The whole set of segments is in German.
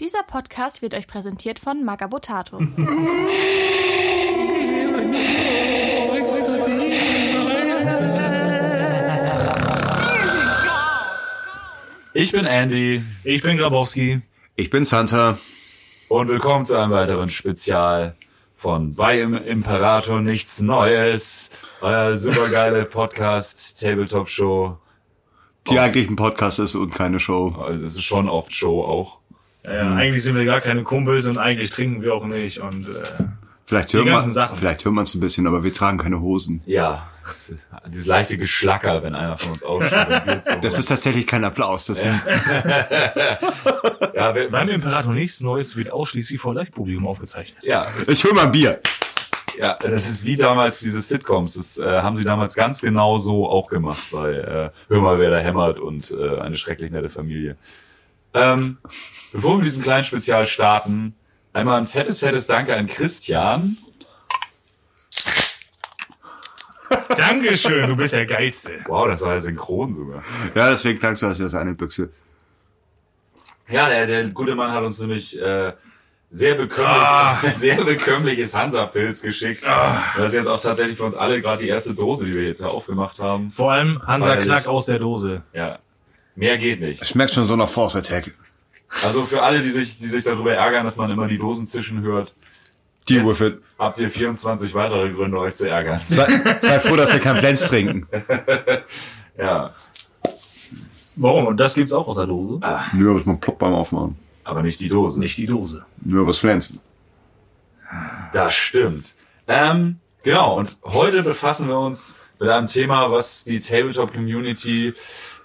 Dieser Podcast wird euch präsentiert von Magabotato. Ich bin Andy Ich bin Grabowski. Ich bin Santa. und willkommen zu einem weiteren Spezial von Bei im Imperator nichts Neues. Euer supergeile Podcast, Tabletop Show. Die eigentlich ein Podcast ist und keine Show. Also es ist schon oft Show auch. Ja, Eigentlich sind wir gar keine Kumpels und eigentlich trinken wir auch nicht. Und äh, Vielleicht hört man, Sachen. vielleicht hört man es ein bisschen, aber wir tragen keine Hosen. Ja, das- dieses leichte Geschlacker, wenn einer von uns aussteigt. Das ist tatsächlich kein Applaus. Das ja, wir, beim Imperator nichts Neues wird ausschließlich vor Live-Publikum aufgezeichnet. ja, ich hol mal ein Bier. Ja, das ist wie damals diese Sitcoms. Das äh, haben sie damals ganz genau so auch gemacht bei äh, Hör mal, wer da hämmert und äh, eine schrecklich nette Familie. Ähm, bevor wir mit diesem kleinen Spezial starten, einmal ein fettes, fettes Danke an Christian. Dankeschön, du bist der Geilste. Wow, das war ja synchron sogar. Ja, deswegen klangst du als das eine Büchse. Ja, der, der gute Mann hat uns nämlich äh, sehr bekömmlich, Ah. sehr bekömmliches Hansa-Pilz geschickt. Das ist jetzt auch tatsächlich für uns alle gerade die erste Dose, die wir jetzt ja aufgemacht haben. Vor allem Hansa Feierlich. Knack aus der Dose. Ja, mehr geht nicht. Schmeckt schon so nach Force Attack. Also für alle, die sich, die sich darüber ärgern, dass man immer die Dosen zischen hört, Deal with it. habt ihr 24 weitere Gründe, euch zu ärgern. Sei, sei froh, dass wir kein Flens trinken. Ja, Warum? Und das gibt's auch aus der Dose? Nur was man plopp beim Aufmachen. aber nicht die Dose. Nicht die Dose. Nur was Flens. Das stimmt. Ähm, genau, und heute befassen wir uns mit einem Thema, was die Tabletop-Community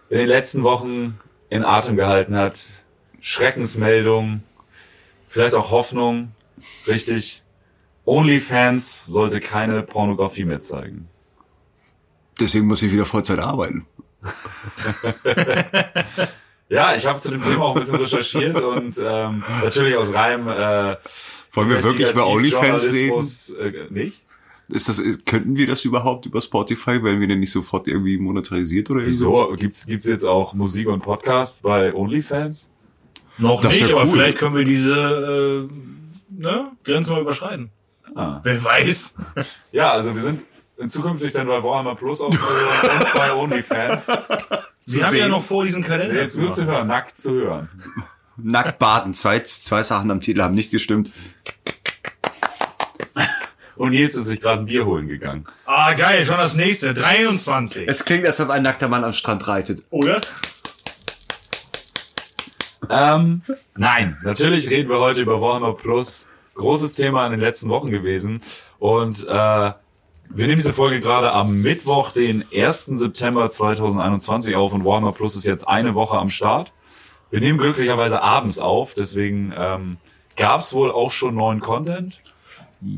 in den letzten Wochen in Atem gehalten hat. Schreckensmeldung, vielleicht auch Hoffnung, richtig. OnlyFans sollte keine Pornografie mehr zeigen. Deswegen muss ich wieder Vollzeit arbeiten. Ja, ich habe zu dem Thema auch ein bisschen recherchiert und ähm, natürlich aus reinem äh, Wollen wir wirklich über OnlyFans reden? Äh, nicht? Ist das, könnten wir das überhaupt über Spotify? Werden wir denn nicht sofort irgendwie monetarisiert oder irgendwas? Wieso? Gibt's gibt's jetzt auch Musik und Podcast bei OnlyFans? Noch Das nicht, wär aber cool. vielleicht können wir diese äh, ne, Grenze mal überschreiten. Ah. Wer weiß. Ja, also wir sind in zukünftig dann bei Warhammer Plus auch und bei OnlyFans. Sie haben ja noch vor, diesen Kalender Jetzt zu nur zu hören, nackt zu hören. Nackt baden. Zwei, zwei Sachen am Titel haben nicht gestimmt. Und jetzt ist sich gerade ein Bier holen gegangen. Ah, geil, schon das nächste. 23. Es klingt, als ob ein nackter Mann am Strand reitet. Oder? Ähm, nein, natürlich reden wir heute über Warhammer Plus. Großes Thema in den letzten Wochen gewesen. Und äh, wir nehmen diese Folge gerade am Mittwoch, den 1. September 2021 auf und Warhammer Plus ist jetzt eine Woche am Start. Wir nehmen glücklicherweise abends auf, deswegen ähm, gab es wohl auch schon neuen Content.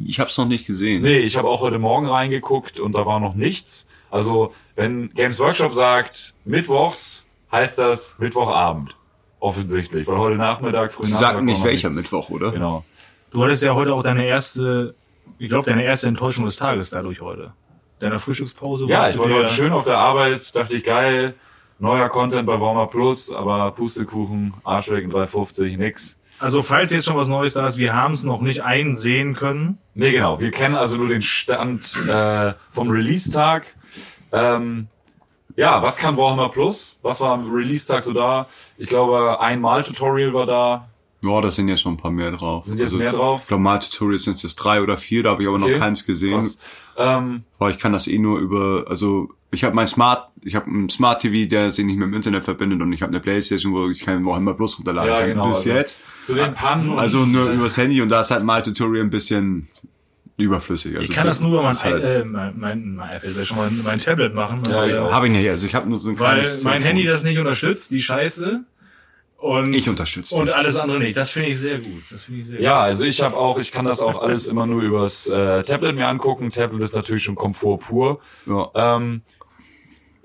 Ich hab's noch nicht gesehen. Nee, ich habe auch heute Morgen reingeguckt und da war noch nichts. Also, wenn Games Workshop sagt, mittwochs, heißt das Mittwochabend. Offensichtlich, weil heute Nachmittag, früh Sie Nachmittag sagten nicht war noch welcher nichts. Mittwoch, oder? Genau. Du hattest ja heute auch deine erste, ich glaube, deine erste Enttäuschung des Tages dadurch heute. Deiner Frühstückspause. Ja, ich war heute schön auf der Arbeit, dachte ich, geil, neuer Content bei Warmer Plus, aber Pustekuchen, Arschlecken 350, nix. Also, falls jetzt schon was Neues da ist, wir haben es noch nicht einsehen können. Nee, genau. Wir kennen also nur den Stand äh, vom Release-Tag. Ähm, ja, was kann Warhammer Plus? Was war am Release-Tag so da? Ich glaube, ein Mal-Tutorial war da. Ja, da sind jetzt schon ein paar mehr drauf. Sind jetzt mehr drauf? Ich glaube, mal Tutorials sind es drei oder vier, da habe ich aber Okay. noch keins gesehen. Ähm, Weil ich kann das eh nur über, also ich habe mein Smart, ich habe einen Smart TV, der sich nicht mit dem Internet verbindet und ich habe eine Playstation, wo ich kein Warhammer Plus runterladen Ja, kann. genau, Bis also jetzt. zu den Pannen. und- Also nur übers Handy und da ist halt mal Tutorial ein bisschen überflüssig. Also Ich kann das nur über mein, halt, äh, mein, mein, mein, sag ich schon mal, mein Tablet machen. Ja, ich Äh, auch. Habe ich nicht, also ich habe nur so ein Weil kleines mein Telefon. Handy das nicht unterstützt, die Scheiße. Und, Ich unterstütze Und dich. alles andere nicht. Das finde ich sehr gut. Das finde ich sehr Ja, also ich habe auch, ich kann das auch alles immer nur übers äh, Tablet mir angucken. Tablet ist natürlich schon Komfort pur. Ja. Ähm,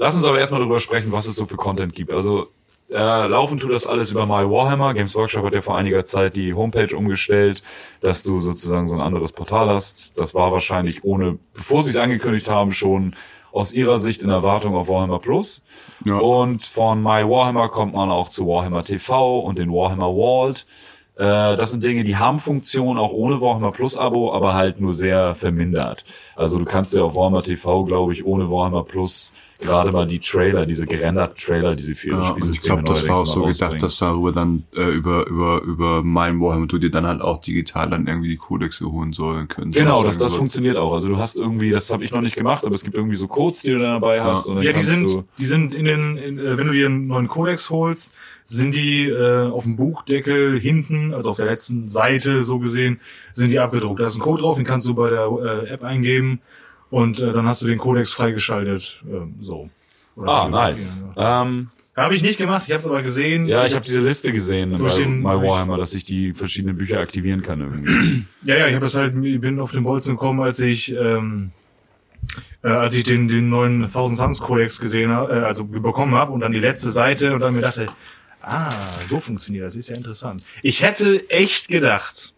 lass uns aber erstmal darüber sprechen, was es so für Content gibt. Also äh, laufen tut das alles über My Warhammer. Games Workshop hat ja vor einiger Zeit die Homepage umgestellt, dass du sozusagen so ein anderes Portal hast. Das war wahrscheinlich ohne, bevor sie es angekündigt haben, schon aus ihrer Sicht in Erwartung auf Warhammer Plus. Ja. Und von My Warhammer kommt man auch zu Warhammer TV und den Warhammer Vault. Äh, das sind Dinge, die haben Funktion auch ohne Warhammer Plus Abo, aber halt nur sehr vermindert. Also du kannst ja auf Warhammer TV, glaube ich, ohne Warhammer Plus gerade mal die Trailer, diese gerenderten Trailer, die sie für ihre Ja, und ich glaube, das war auch so gedacht, dass darüber dann äh, über über über mein Warhammer du dir dann halt auch digital dann irgendwie die Codexe holen sollen können. Genau, das, das funktioniert auch. Also du hast irgendwie, das habe ich noch nicht gemacht, aber es gibt irgendwie so Codes, die du dann dabei hast. Und dann Ja, die sind, die sind in den, in, äh, wenn du dir einen neuen Codex holst, sind die äh, auf dem Buchdeckel hinten, also auf der letzten Seite so gesehen, sind die abgedruckt. Da ist ein Code drauf, den kannst du bei der äh, App eingeben und äh, dann hast du den Codex freigeschaltet. ähm, so. Oder Ah, nice. Ja. Ähm, Habe ich nicht gemacht, ich habe es aber gesehen. ja, ich habe diese Liste gesehen Durch bei den- My Warhammer, dass ich die verschiedenen Bücher aktivieren kann irgendwie. Ja, ja, ich habe das halt, ich bin auf den Bolzen gekommen, als ich, ähm, äh, als ich den, den neuen Thousand Suns Codex gesehen habe, äh, also bekommen habe und dann die letzte Seite und dann mir dachte, ah, so funktioniert das, ist ja interessant. Ich hätte echt gedacht,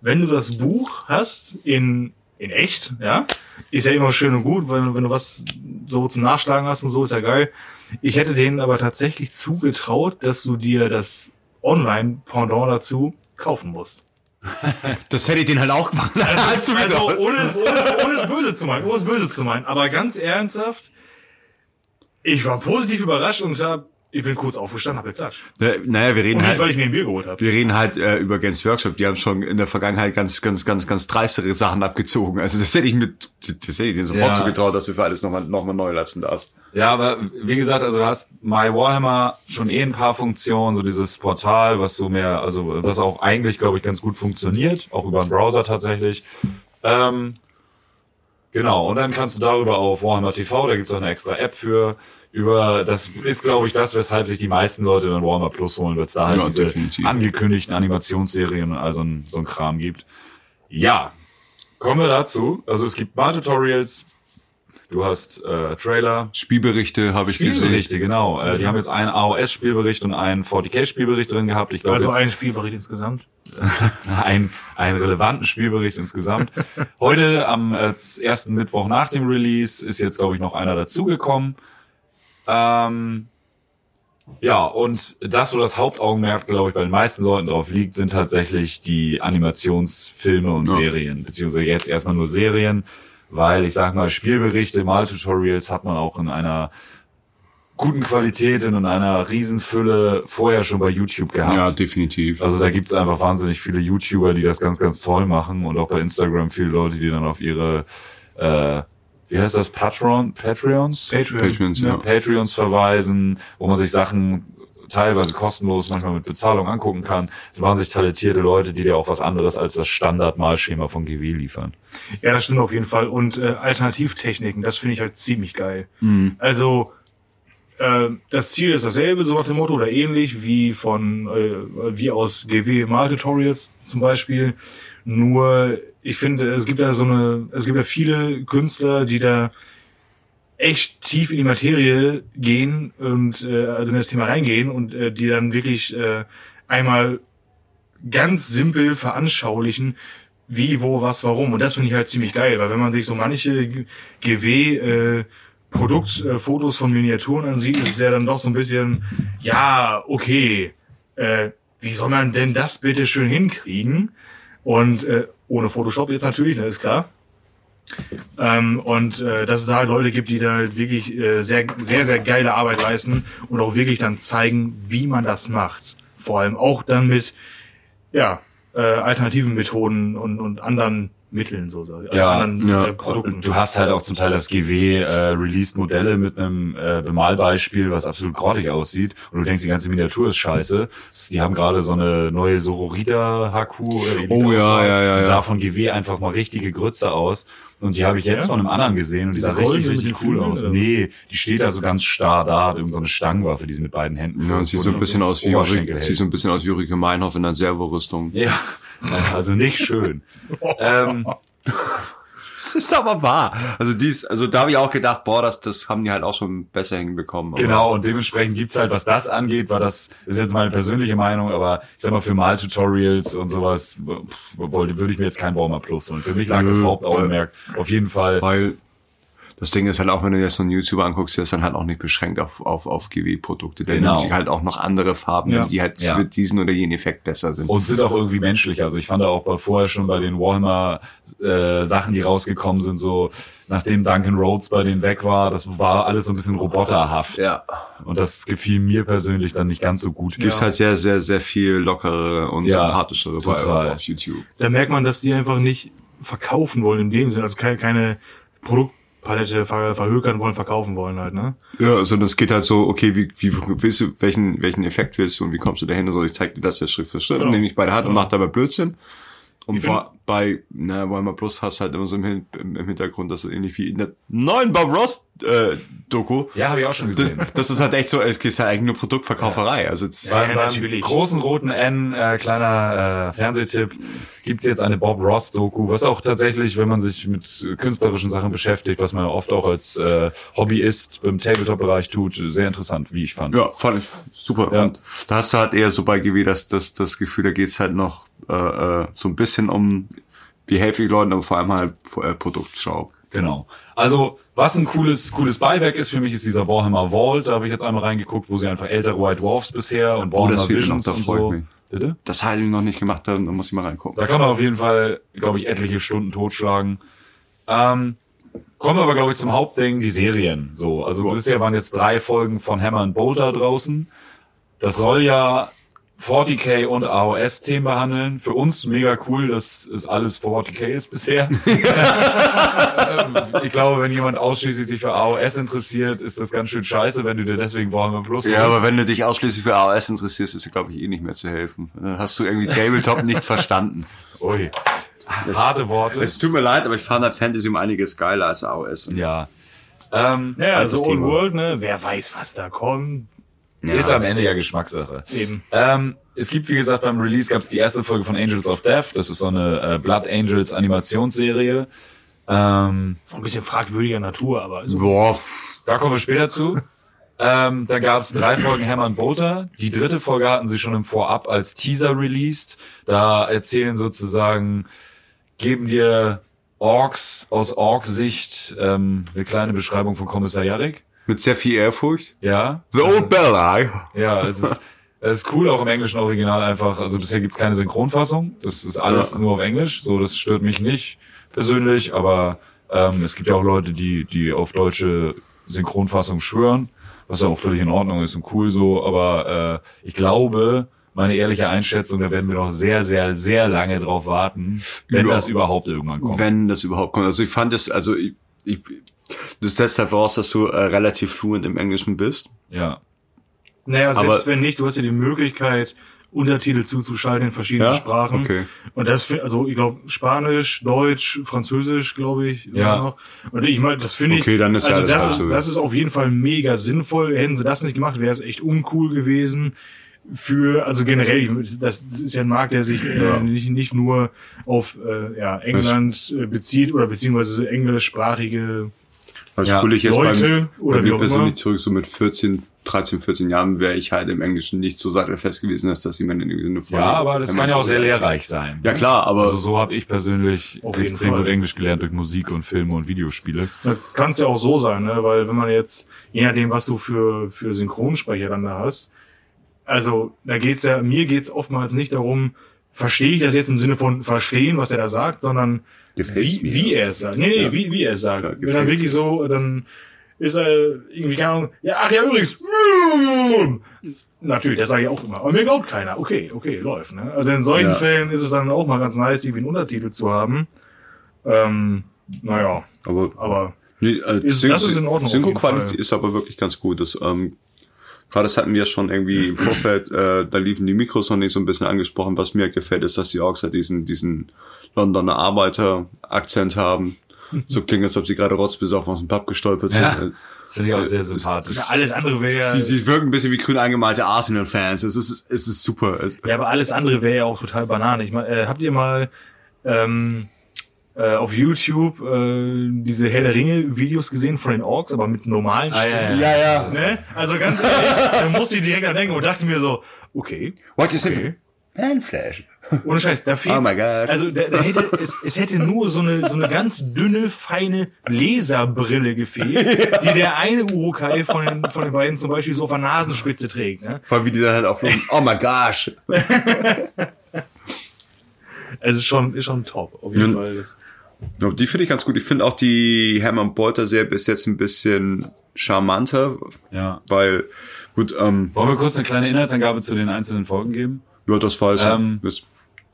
wenn du das Buch hast in, in echt, ja, ist ja immer schön und gut, wenn, wenn du was so zum Nachschlagen hast und so, ist ja geil. Ich hätte denen aber tatsächlich zugetraut, dass du dir das Online-Pendant dazu kaufen musst. Das hätte ich den halt auch gemacht. Also, also ohne, es, ohne, es, ohne es böse zu meinen, ohne es böse zu meinen. Aber ganz ernsthaft, ich war positiv überrascht und hab, ich bin kurz aufgestanden, hab geklatscht. Naja, wir reden nicht, weil halt, ich mir ein Bier geholt habe. wir reden halt äh, über Games Workshop. Die haben schon in der Vergangenheit ganz, ganz, ganz, ganz dreistere Sachen abgezogen. Also das hätte ich mit, das hätte ich dir sofort Ja. zugetraut, dass du für alles nochmal, noch mal neu lassen darfst. Ja, aber wie gesagt, also du hast My Warhammer schon eh ein paar Funktionen, so dieses Portal, was so mehr, also was auch eigentlich, glaube ich, ganz gut funktioniert, auch über den Browser tatsächlich. Ähm, genau, und dann kannst du darüber auf Warhammer TV, da gibt's auch eine extra App für, über, das ist, glaube ich, das, weshalb sich die meisten Leute dann Warhammer Plus holen, weil es da halt Ja, diese definitiv. angekündigten Animationsserien und all so ein, so ein Kram gibt. Ja, kommen wir dazu. Also es gibt mal Tutorials, du hast äh, Trailer, Spielberichte habe ich gesehen. Spielberichte, genau. Äh, die haben jetzt einen AOS-Spielbericht und einen 40k-Spielbericht drin gehabt. Ich glaube, Also jetzt ein Spielbericht insgesamt. ein, einen relevanten Spielbericht insgesamt. Heute am äh, ersten Mittwoch nach dem Release ist jetzt, glaube ich, noch einer dazugekommen. Ähm, ja, und das, wo das Hauptaugenmerk, glaube ich, bei den meisten Leuten drauf liegt, sind tatsächlich die Animationsfilme und Ja. Serien, beziehungsweise jetzt erstmal nur Serien, weil ich sag mal, Spielberichte, Mal-Tutorials hat man auch in einer guten Qualität und in einer Riesenfülle vorher schon bei YouTube gehabt. Ja, definitiv. Also da gibt's einfach wahnsinnig viele YouTuber, die das ganz, ganz toll machen und auch bei Instagram viele Leute, die dann auf ihre, äh, wie heißt das, Patreon, Patreons? Patreon. Patreons, ja. Patreons verweisen, wo man sich Sachen teilweise kostenlos, manchmal mit Bezahlung angucken kann. Das waren sich talentierte Leute, die dir auch was anderes als das Standardmalschema von GW liefern. Ja, das stimmt auf jeden Fall. Und äh, Alternativtechniken, das finde ich halt ziemlich geil. Mhm. Also äh, das Ziel ist dasselbe, so nach dem Motto, oder ähnlich wie von äh, wie aus GW Mal Tutorials zum Beispiel. Nur ich finde, es gibt da so eine, es gibt ja viele Künstler, die da echt tief in die Materie gehen und äh, also in das Thema reingehen und äh, die dann wirklich äh, einmal ganz simpel veranschaulichen, wie, wo, was, warum. Und das finde ich halt ziemlich geil, weil wenn man sich so manche GW äh, Produktfotos von Miniaturen ansieht, ist es ja dann doch so ein bisschen, ja, okay, äh, wie soll man denn das bitte schön hinkriegen? Und äh, ohne Photoshop jetzt natürlich, ne, ist klar. Ähm, und äh, dass es da halt Leute gibt, die da halt wirklich äh, sehr, sehr, sehr geile Arbeit leisten und auch wirklich dann zeigen, wie man das macht. Vor allem auch dann mit, ja, äh, alternativen Methoden und, und anderen Mitteln so, also Ja, anderen ja. Äh, Produkten. Du hast halt auch zum Teil das GW äh, released Modelle mit einem äh, Bemalbeispiel, was absolut grottig aussieht. Und du denkst, die ganze Miniatur ist scheiße. Die haben gerade so eine neue Sororita HQ oder Elite Oh, ja, ja, ja, Die ja. sah von GW einfach mal richtige Grütze aus. Und die habe ich jetzt Ja? von einem anderen gesehen und die sah richtig, richtig cool Flügeln, aus. oder? Nee, die steht da so ganz starr da, hat irgend so eine Stangenwaffe, die sie mit beiden Händen Ja, führt, sieht so ein bisschen aus wie hält. sieht so ein bisschen aus wie Ulrike Meinhoff in einer Servorüstung. Ja, also nicht schön. ähm, Das ist aber wahr. Also dies, also da habe ich auch gedacht, boah, das, das haben die halt auch schon besser hinbekommen. Aber Genau, und dementsprechend gibt's halt, was das angeht, war das, das ist jetzt meine persönliche Meinung, aber ich sag mal, für Mal-Tutorials und sowas pff, würde ich mir jetzt kein Warmer Plus holen. Für mich lag das Nö, Hauptaugenmerk auf jeden Fall. Weil Das Ding ist halt auch, wenn du jetzt so einen YouTuber anguckst, der ist dann halt auch nicht beschränkt auf, auf, auf GW-Produkte. Der Genau. nimmt sich halt auch noch andere Farben, Ja. die halt Ja. für diesen oder jenen Effekt besser sind. Und sind auch irgendwie menschlicher. Also ich fand auch bei vorher schon bei den Warhammer äh, Sachen, die rausgekommen sind, so nachdem Duncan Rhodes bei denen weg war, das war alles so ein bisschen roboterhaft. Ja. Und das gefiel mir persönlich dann nicht ganz so gut. Gibt's halt sehr, sehr, sehr viel lockere und Ja, sympathischere auf, auf YouTube. Da merkt man, dass die einfach nicht verkaufen wollen in dem Sinne, also keine, keine Produktpalette ver verhökern wollen, verkaufen wollen halt, ne? Ja, sondern es geht halt so, okay, wie, wie willst du, welchen, welchen Effekt willst du und wie kommst du dahin? Also ich zeig dir das ja Schritt für Schritt, Genau. nehme ich bei der Hand und Genau. mach dabei Blödsinn. Und find- bei, na, Warhammer Plus hast du halt immer so im, Hin- im, Hintergrund, dass so ähnlich wie in der neuen Bob Ross äh, Doku. Ja, habe ich auch schon gesehen. Das ist halt echt so, es ist halt eigentlich nur Produktverkauferei. Also das, Ja, Beim, beim natürlich. großen roten N, äh, kleiner äh, Fernsehtipp, gibt's jetzt eine Bob Ross Doku, was auch tatsächlich, wenn man sich mit künstlerischen Sachen beschäftigt, was man oft auch als äh, Hobbyist im Tabletop-Bereich tut, sehr interessant, wie ich fand. Ja, fand ich super. Ja. Und da hast du halt eher so bei GW das, das, das Gefühl, da geht's halt noch äh, äh, so ein bisschen um wie helfe ich Leuten, aber vor allem halt äh, Produktschau. Genau. Also, was ein cooles, cooles Beiwerk ist für mich, ist dieser Warhammer Vault. Da habe ich jetzt einmal reingeguckt, wo sie einfach ältere White Dwarfs bisher und Oh, das Warhammer fehlt mir Visions noch, da und freu ich so. mich. Bitte? Das habe ich noch nicht gemacht, da muss ich mal reingucken. Da kann man auf jeden Fall, glaube ich, etliche Stunden totschlagen. Ähm, kommen wir aber, glaube ich, zum Hauptding, die Serien. So, also bisher waren jetzt drei Folgen von Hammer and Bolter draußen. Das soll ja 40k und AOS-Themen behandeln. Für uns mega cool, dass es alles 40k ist bisher. ich glaube, wenn jemand ausschließlich sich für AOS interessiert, ist das ganz schön scheiße, wenn du dir deswegen Warhammer Plus Ja, holst. aber wenn du dich ausschließlich für AOS interessierst, ist dir, glaube ich, eh nicht mehr zu helfen. Dann hast du irgendwie Tabletop nicht verstanden. Ui. Harte Worte. Es tut mir leid, aber ich fand halt Fantasy um einiges geiler als AOS. ja. Ähm, Ja, also Old Thema. World, ne? Wer weiß, was da kommt. Ist am Ende ja Geschmackssache. Eben. Ähm, es gibt, wie gesagt, beim Release gab es die erste Folge von Angels of Death. Das ist so eine äh, Blood Angels Animationsserie. Ähm, Ein bisschen fragwürdiger Natur, aber so. Boah, da kommen wir später zu. Ähm, dann gab es drei Folgen Hammer and Bolter. Die dritte Folge hatten sie schon im Vorab als Teaser released. Da erzählen sozusagen, geben dir Orks aus Ork-Sicht ähm, eine kleine Beschreibung von Kommissar Jarek. Mit sehr viel Ehrfurcht. Ja. The Old Bell Eye. Ja, es ist, es ist cool auch im englischen Original einfach. Also bisher gibt's keine Synchronfassung. Das ist alles Ja. nur auf Englisch. So, das stört mich nicht persönlich, aber ähm, es gibt ja auch Leute, die, die auf deutsche Synchronfassung schwören, was ja auch völlig in Ordnung ist und cool so, aber äh, ich glaube, meine ehrliche Einschätzung, da werden wir noch sehr, sehr, sehr lange drauf warten, wenn Ja. das überhaupt irgendwann kommt. Wenn das überhaupt kommt. Also ich fand es, also ich, ich das setzt halt voraus, dass du äh, relativ fluent im Englischen bist. Ja. Naja, selbst Aber- wenn nicht, du hast ja die Möglichkeit, Untertitel zuzuschalten in verschiedenen Ja? Sprachen. Okay. Und das, also ich glaube, Spanisch, Deutsch, Französisch, glaube ich. Ja. Noch. Und ich meine, das finde ich. Okay, dann ist ja also alles das, halb ist, das ist auf jeden Fall mega sinnvoll. Hätten sie das nicht gemacht, wäre es echt uncool gewesen. Für, also generell, das, das ist ja ein Markt, der sich äh, nicht, nicht nur auf äh, ja, England äh, bezieht oder beziehungsweise englischsprachige Also Ja. spule ich jetzt Leute bei, oder bei wie mir persönlich zurück, so mit 14, 13, 14 Jahren wäre ich halt im Englischen nicht so sattelfest gewesen, dass das jemand in dem Sinne von... Ja, aber das kann ja auch sehr lehrreich sein. Ja klar, aber Also so habe ich persönlich extrem Fall. gut Englisch gelernt durch Musik und Filme und Videospiele. Das kann ja auch so sein, ne? weil wenn man jetzt, je nachdem, was du für, für Synchronsprecher dann da hast, also da geht's ja, mir geht's oftmals nicht darum, verstehe ich das jetzt im Sinne von verstehen, was er da sagt, sondern Gefällt's wie, mir. wie er es sagt. Nee, nee, Ja. wie, wie er es sagt. Ja, Wenn gefällt dann mir. wirklich so, dann ist er irgendwie, keine Ahnung, ja, ach ja, übrigens, natürlich, das sage ich auch immer. Aber mir glaubt keiner. Okay, okay, läuft. Ne? Also in solchen Ja. Fällen ist es dann auch mal ganz nice, die wie einen Untertitel zu haben. Ähm, naja, aber, aber nee, äh, Ist- das ist in Ordnung Synchro-Qualität ist aber wirklich ganz gut. Das, ähm, Gerade das hatten wir schon irgendwie im Vorfeld, äh, da liefen die Mikros noch nicht so ein bisschen angesprochen. Was mir gefällt, ist, dass die Orks halt diesen, diesen Londoner Arbeiter-Akzent haben. So klingt, als ob sie gerade rotzbesoffen aus dem Pub gestolpert sind. Ja. Das finde ich auch sehr sympathisch. Ja, alles andere wäre Sie, sie wirken ein bisschen wie grün angemalte Arsenal-Fans. Es ist, es ist super. Es, ja, aber alles andere wäre ja auch total banane. Ich meine, äh, habt ihr mal ähm, äh, auf YouTube äh, diese Herr der Ringe Videos gesehen von den Orks, aber mit normalen Ah, ja, Stimmen? ja. ja. Ne? Also ganz ehrlich, da musste ich direkt an denken und dachte mir so, okay, What you say? okay. Handflash. Ohne Scheiß, da fehlt. Oh my God. Also da, da hätte, es, es hätte nur so eine, so eine ganz dünne, feine Laserbrille gefehlt, die der eine Urukai von den, von den beiden zum Beispiel so auf der Nasenspitze trägt. Ne? Vor allem, wie die dann halt aufloben. Oh my gosh. Also ist schon, ist schon top, auf jeden Ja. Fall. Ja, Die finde ich ganz gut. Ich finde auch die Hermann Bolter Serie bis jetzt ein bisschen charmanter, Ja. weil gut, ähm, Wollen wir kurz eine kleine Inhaltsangabe zu den einzelnen Folgen geben? ja, das war jetzt Ähm, ist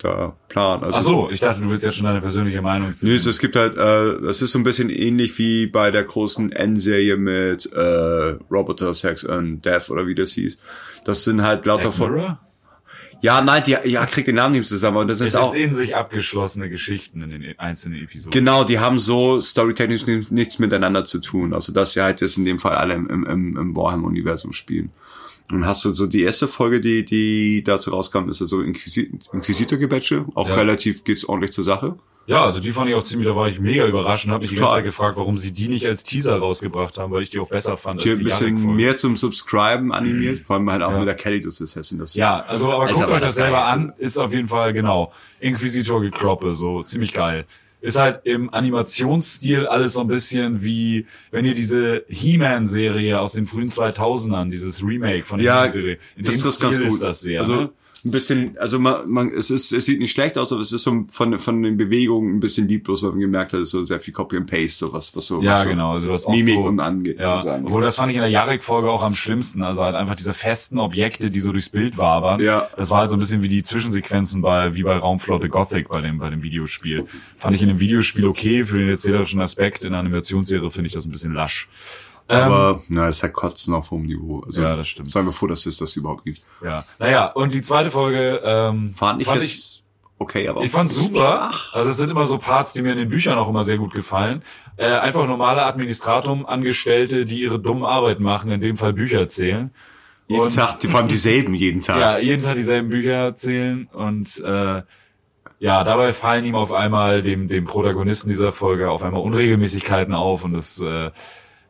der Plan. Also Ach so, ich dachte, du willst jetzt schon deine persönliche Meinung zu. Nee, es, es gibt halt, äh, es ist so ein bisschen ähnlich wie bei der großen N-Serie mit äh, Roboter, Sex and Death oder wie das hieß. Das sind halt lauter Black. Mirror? Ja, nein, die, ja, kriegt den Namen nicht zusammen, aber das Es ist sind auch. in sich abgeschlossene Geschichten in den einzelnen Episoden. Genau, die haben so storytechnisch ni- nichts miteinander zu tun. Also dass sie halt jetzt in dem Fall alle im, im, im, im Warhammer-Universum spielen. Und hast du so die erste Folge, die, die dazu rauskam, ist so Inquisi Inquisitor-Gebetsche. Auch Ja. relativ geht's ordentlich zur Sache. Ja, also die fand ich auch ziemlich, da war ich mega überrascht und habe mich die ganze Total. Zeit gefragt, warum sie die nicht als Teaser rausgebracht haben, weil ich die auch besser fand Die als ein die bisschen mehr zum Subscriben animiert, vor allem halt auch Ja. mit der Kelly das Assassin. Das Ja, also aber Alter, guckt war euch das selber an, ist auf jeden Fall genau Inquisitor gekroppe, so ziemlich geil. Ist halt im Animationsstil alles so ein bisschen wie, wenn ihr diese He-Man-Serie aus den frühen 2000ern, dieses Remake von der Ja, He-Man-Serie, in das dem ist ganz Stil gut. ist das sehr. also ne? Ein bisschen, also man, man, es ist, es sieht nicht schlecht aus, aber es ist so von von den Bewegungen ein bisschen lieblos, weil man gemerkt hat, es ist so sehr viel Copy and Paste, so was, was so, Ja, was so genau. Also das oft Mimik so, und angeht. Ja, also angeht. obwohl das fand ich in der Jarek-Folge auch am schlimmsten. Also halt einfach diese festen Objekte, die so durchs Bild wabern. Ja. Das war halt so ein bisschen wie die Zwischensequenzen bei, wie bei Raumflotte Gothic bei dem, bei dem Videospiel. Fand ich in dem Videospiel okay. Für den erzählerischen Aspekt in der Animationsserie finde ich das ein bisschen lasch. Aber na, es halt Kotzen auf hohem Niveau. Also, Ja, das stimmt. Seien wir froh, dass es das überhaupt gibt. Ja. Naja, und die zweite Folge, ähm, Fand ich fand jetzt okay, aber Ich fand's super. Also es sind immer so Parts, die mir in den Büchern auch immer sehr gut gefallen. Äh, einfach normale Administratum-Angestellte, die ihre dummen Arbeiten machen, in dem Fall Bücher erzählen. jeden Und- Tag, die, vor allem dieselben jeden Tag. Ja, jeden Tag dieselben Bücher erzählen und äh, ja, dabei fallen ihm auf einmal dem dem Protagonisten dieser Folge auf einmal Unregelmäßigkeiten auf und das äh,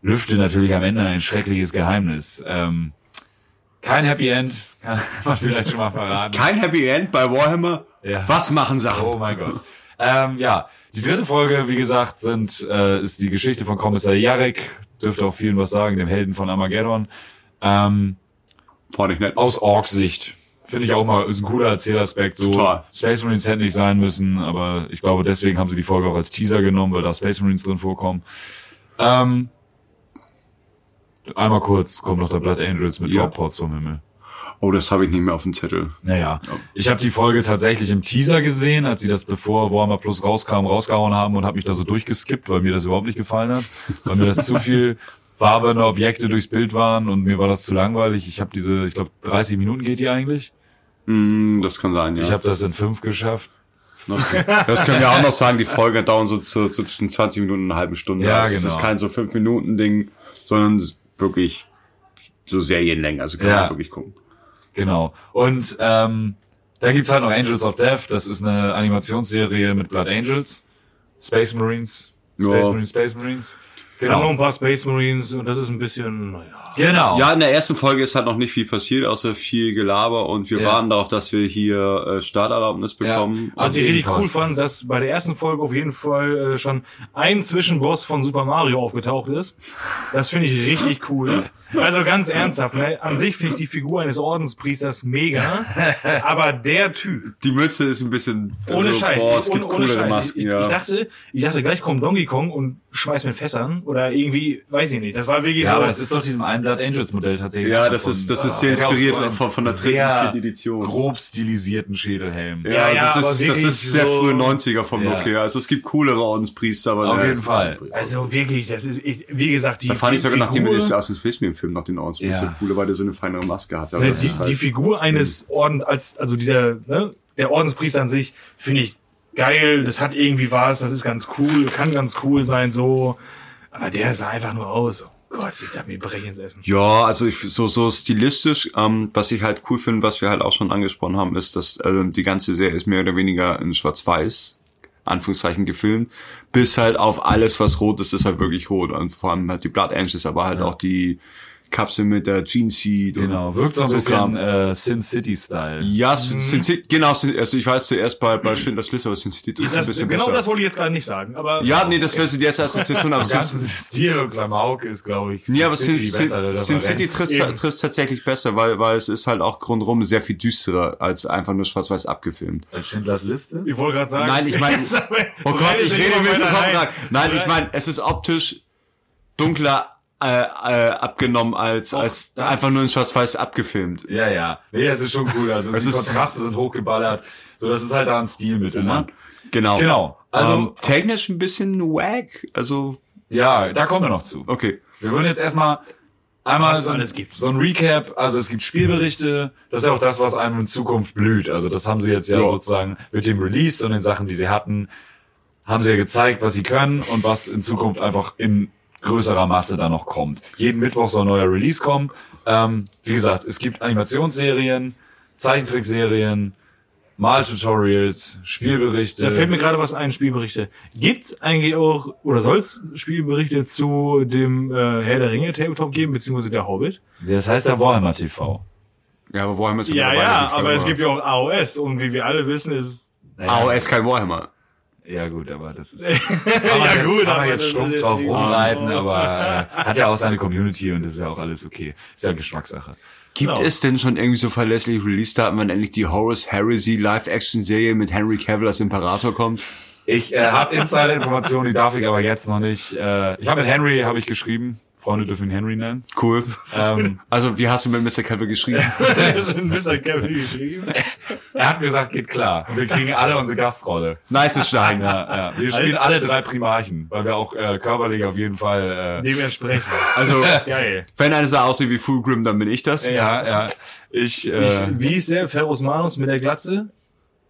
lüftet natürlich am Ende ein schreckliches Geheimnis. Ähm, kein Happy End, kann man vielleicht schon mal verraten. Kein Happy End bei Warhammer. Ja. Was machen Sachen? Oh mein Gott. Ähm, ja, die dritte Folge, wie gesagt, sind äh, ist die Geschichte von Kommissar Jarek, dürfte auch vielen was sagen, dem Helden von Armageddon. Ähm, Fand ich nett. aus Orks-Sicht. Finde ich auch mal, ist ein cooler Erzählaspekt. So, Total. Space Marines hätten nicht sein müssen, aber ich glaube, deswegen haben sie die Folge auch als Teaser genommen, weil da Space Marines drin vorkommen. Ähm, einmal kurz kommt noch der Blood Angels mit Ja. Droppods vom Himmel. Oh, das habe ich nicht mehr auf dem Zettel. Naja, ich habe die Folge tatsächlich im Teaser gesehen, als sie das bevor Warhammer Plus rauskam, rausgehauen haben und habe mich da so durchgeskippt, weil mir das überhaupt nicht gefallen hat, weil mir das zu viel wabernde Objekte durchs Bild waren und mir war das zu langweilig. Ich habe diese, ich glaube, 30 Minuten geht die eigentlich. Mm, das kann sein, ja. Ich habe das in fünf geschafft. Das, das können wir auch noch sagen, die Folgen dauern so, zwischen 20 Minuten und eine halbe Stunde. Ja, also Es genau. ist kein so 5 Minuten Ding, sondern es ist wirklich so Serienlänge. Also kann Ja. man wirklich gucken. Genau. Und ähm, dann gibt's halt noch Angels of Death. Das ist eine Animationsserie mit Blood Angels, Space Marines, Space Ja. Marines, Space Marines. Genau. noch Genau. ein paar Space Marines und das ist ein bisschen, naja. Genau. Ja, in der ersten Folge ist halt noch nicht viel passiert, außer viel Gelaber und wir Ja. warten darauf, dass wir hier äh, Starterlaubnis bekommen. Ja. Was ich richtig cool fand, dass bei der ersten Folge auf jeden Fall äh, schon ein Zwischenboss von Super Mario aufgetaucht ist. Das finde ich richtig cool. Also ganz ernsthaft, ne? An sich finde ich die Figur eines Ordenspriesters mega, aber der Typ, Die Mütze ist ein bisschen ohne also, Scheiß, Boah, es ohne, gibt ohne coolere Scheiß. Masken, ich, ja. ich dachte, ich dachte gleich kommt Donkey Kong und schmeißt mit Fässern oder irgendwie, weiß ich nicht. Das war wirklich Ja, so. aber das ist doch diesem einen Blood Angels Modell tatsächlich. ja, das ist das ist sehr inspiriert ein von, von der dritten, vierten Edition. grob stilisierten Schädelhelm. Ja, Ja, ja, das aber ist das ist sehr so- frühe 90er vom Ja. Look her. Also es gibt coolere Ordenspriester, aber Auf jeden Fall. also wirklich, das ist, ich, wie gesagt, die Da fand ich sogar, nachdem wir Figur- das aus dem Space Film noch den Ordenspriester Ja. cooler, weil der so eine feinere Maske hatte. Aber Ne, die, halt, die Figur eines Orden, als, also dieser, ne, der Ordenspriester an sich, finde ich geil, das hat irgendwie was, das ist ganz cool, kann ganz cool sein, so. Aber der sah einfach nur aus. Oh Gott, ich darf mir brechen ins Essen. Ja, also ich, so so stilistisch, ähm, was ich halt cool finde, was wir halt auch schon angesprochen haben, ist, dass ähm, die ganze Serie ist mehr oder weniger in Schwarz-Weiß, Anführungszeichen gefilmt, bis halt auf alles, was rot ist, ist halt wirklich rot. Und vor allem halt die Blood Angels, aber halt auch die Kapsel mit der Gene Seed. und Genau, wirkt so ein bisschen äh, Sin City-Style. Ja, Sin Sin City, genau, Sin- also ich weiß zuerst bei, bei Schindlers Liste, aber Sin City trifft ein Das, bisschen genau besser. das wollte ich jetzt gerade nicht sagen, aber ja, nee, das wäre so die erste Assoziation, aber Sin, Stil und Klamauk ist, glaube ich, nee, aber Sin, Sin, City trifft, tatsächlich besser, weil, weil es ist halt auch rundherum sehr viel düsterer als einfach nur schwarz-weiß abgefilmt. Als Schindlers Liste? ich wollte gerade sagen. Nein, ich meine, oh Gott, ich rede mir mit vom Kopf. Nein, ich meine, es ist optisch dunkler äh, äh, abgenommen als, als das- einfach nur in schwarz-weiß abgefilmt. Ja, ja. Nee, das ist schon cool. Also Es die ist- Kontraste sind hochgeballert. So, das ist halt da ein Stilmittel, ne? Genau. Genau. Also, ähm, technisch ein bisschen wack, also ja, da kommen wir noch zu. okay. Wir würden jetzt erstmal einmal so, ein- alles gibt. so ein Recap, also es gibt Spielberichte, das ist ja auch das, was einem in Zukunft blüht. Also das haben sie jetzt ja, Ja. sozusagen mit dem Release und den Sachen, die sie hatten, haben sie ja gezeigt, was sie können und was in Zukunft einfach in größerer Masse da noch kommt. Jeden Mittwoch soll ein neuer Release kommen. Ähm, wie gesagt, es gibt Animationsserien, Zeichentrickserien, Maltutorials, Spielberichte. Da fällt mir gerade was ein, Spielberichte. Gibt's eigentlich auch, oder soll's Spielberichte zu dem äh, Herr der Ringe Tabletop geben, beziehungsweise der Hobbit? das heißt der Warhammer TV. Ja, aber Warhammer ist Ja, ja, Frage, aber es gibt ja auch AOS und wie wir alle wissen, ist Naja, AOS kein Warhammer. Ja gut, aber das ist kann man Ja, jetzt, gut, kann man aber jetzt stumpf drauf rumreiten, aber äh, hat ja auch seine Community und das ist ja auch alles okay. Ist ja Geschmackssache. Gibt Genau. es denn schon irgendwie so verlässliche Release-Daten, wann endlich die Horus Heresy Live-Action-Serie mit Henry Cavill als Imperator kommt? Ich äh, habe Insider-Informationen, die darf ich aber jetzt noch nicht. Äh, ich habe mit Henry habe ich geschrieben. Freunde dürfen ihn Henry nennen. Cool. Ähm, Also, wie hast du mit Mr. Cavill geschrieben? ein Mr. Kevin geschrieben. er hat gesagt, geht klar. Wir kriegen alle unsere Gastrolle. nice Stein. Ja, ja. Wir spielen alle drei Primarchen, weil wir auch äh, körperlich auf jeden Fall. Äh, Dementsprechend. Also, Geil. wenn einer so aussieht wie Fulgrim, dann bin ich das. ja, ja. Ich. Äh, Ich, wie ist der? Ferus Manus mit der Glatze?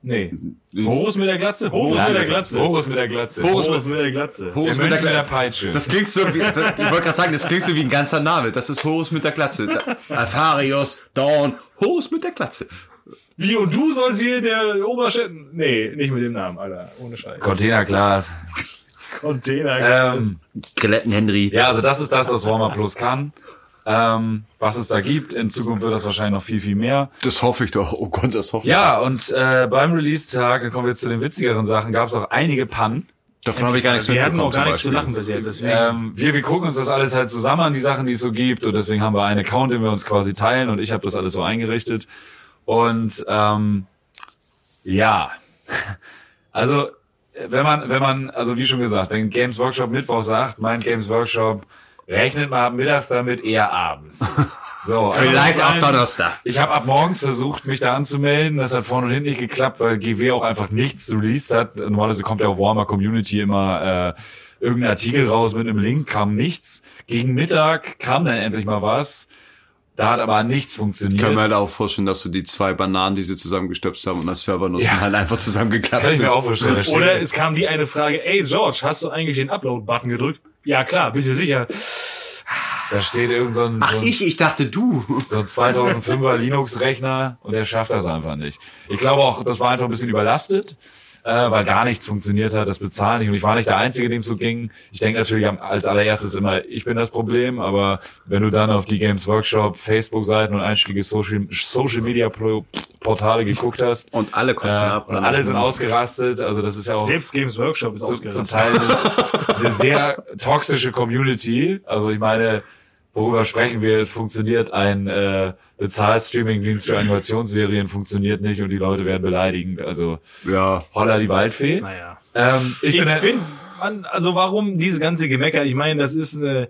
Nee. Horus mit der Glatze? Horus mit der Glatze. Horus mit der Glatze. Horus Horus mit der Glatze. Horus mit der, mit der Glatze. Peitsche. Das klingt so wie, das, ich wollte gerade sagen, das klingt so wie ein ganzer Name. Das ist Horus mit der Glatze. Da- Alpharius, Dawn, Horus mit der Glatze. Wie und du sollst hier der Oberchef... Nee, nicht mit dem Namen, Alter. Ohne Scheiß. Containerglas. Container. Ähm, Skeletten Henry. ja, also das ist das, was Warhammer Plus kann. Ähm, was es da gibt. In Zukunft wird das wahrscheinlich noch viel, viel mehr. Das hoffe ich doch. Oh Gott, das hoffe ich. Ja, und äh, beim Release-Tag, dann kommen wir jetzt zu den witzigeren Sachen, gab es auch einige Pannen. Davon habe ich gar nichts wir hatten auch gar nichts zu lachen bis jetzt. Deswegen. Ähm, wir, wir gucken uns das alles halt zusammen an, die Sachen, die es so gibt. Und deswegen haben wir einen Account, den wir uns quasi teilen. Und ich habe das alles so eingerichtet. Und ähm, ja, also wenn man, wenn man, also wie schon gesagt, wenn Games Workshop Mittwoch sagt, mein Games Workshop, rechnet man ab mittags damit eher abends. So, also Vielleicht auch sein- Donnerstag. Ich habe ab morgens versucht, mich da anzumelden. Das hat vorne und hinten nicht geklappt, weil GW auch einfach nichts released hat. Normalerweise kommt ja auf Warhammer Community immer äh, irgendein Artikel raus mit einem Link, kam nichts. Gegen Mittag kam dann endlich mal was. Da hat aber nichts Ich funktioniert. kann mir halt auch vorstellen, dass du die zwei Bananen, die sie zusammengestöpst haben und das Servernussen Ja. halt einfach zusammengeklappt Kann ich mir auch vorstellen. Oder es kam die eine Frage, ey George, hast du eigentlich den Upload-Button gedrückt? Ja klar, bist du sicher? da steht irgend so ein, Ach, so ein, ich, ich dachte du. so ein 2005er Linux-Rechner und der schafft das einfach nicht. Ich glaube auch, das war einfach ein bisschen überlastet, äh, weil gar nichts funktioniert hat, das Bezahlen nicht. Und ich war nicht der Einzige, dem es so ging. Ich denke natürlich am- als allererstes immer, ich bin das Problem, aber wenn du dann auf die Games Workshop, Facebook-Seiten und einstiege Social, Social Media Pro Portale geguckt hast, Und alle äh, kotzen ab. und alle sind ausgerastet, also das ist ja auch Selbst Games Workshop ist so, ausgerastet. zum Teil eine, eine sehr toxische Community. Also ich meine, worüber sprechen wir? Es funktioniert ein äh, Bezahlstreaming-Dienst für Animationsserien funktioniert nicht und die Leute werden beleidigend. Also Ja. holla die Waldfee. Naja. Ähm, ich, Ich bin finde, also warum diese ganze Gemecker? Ich meine, das ist eine,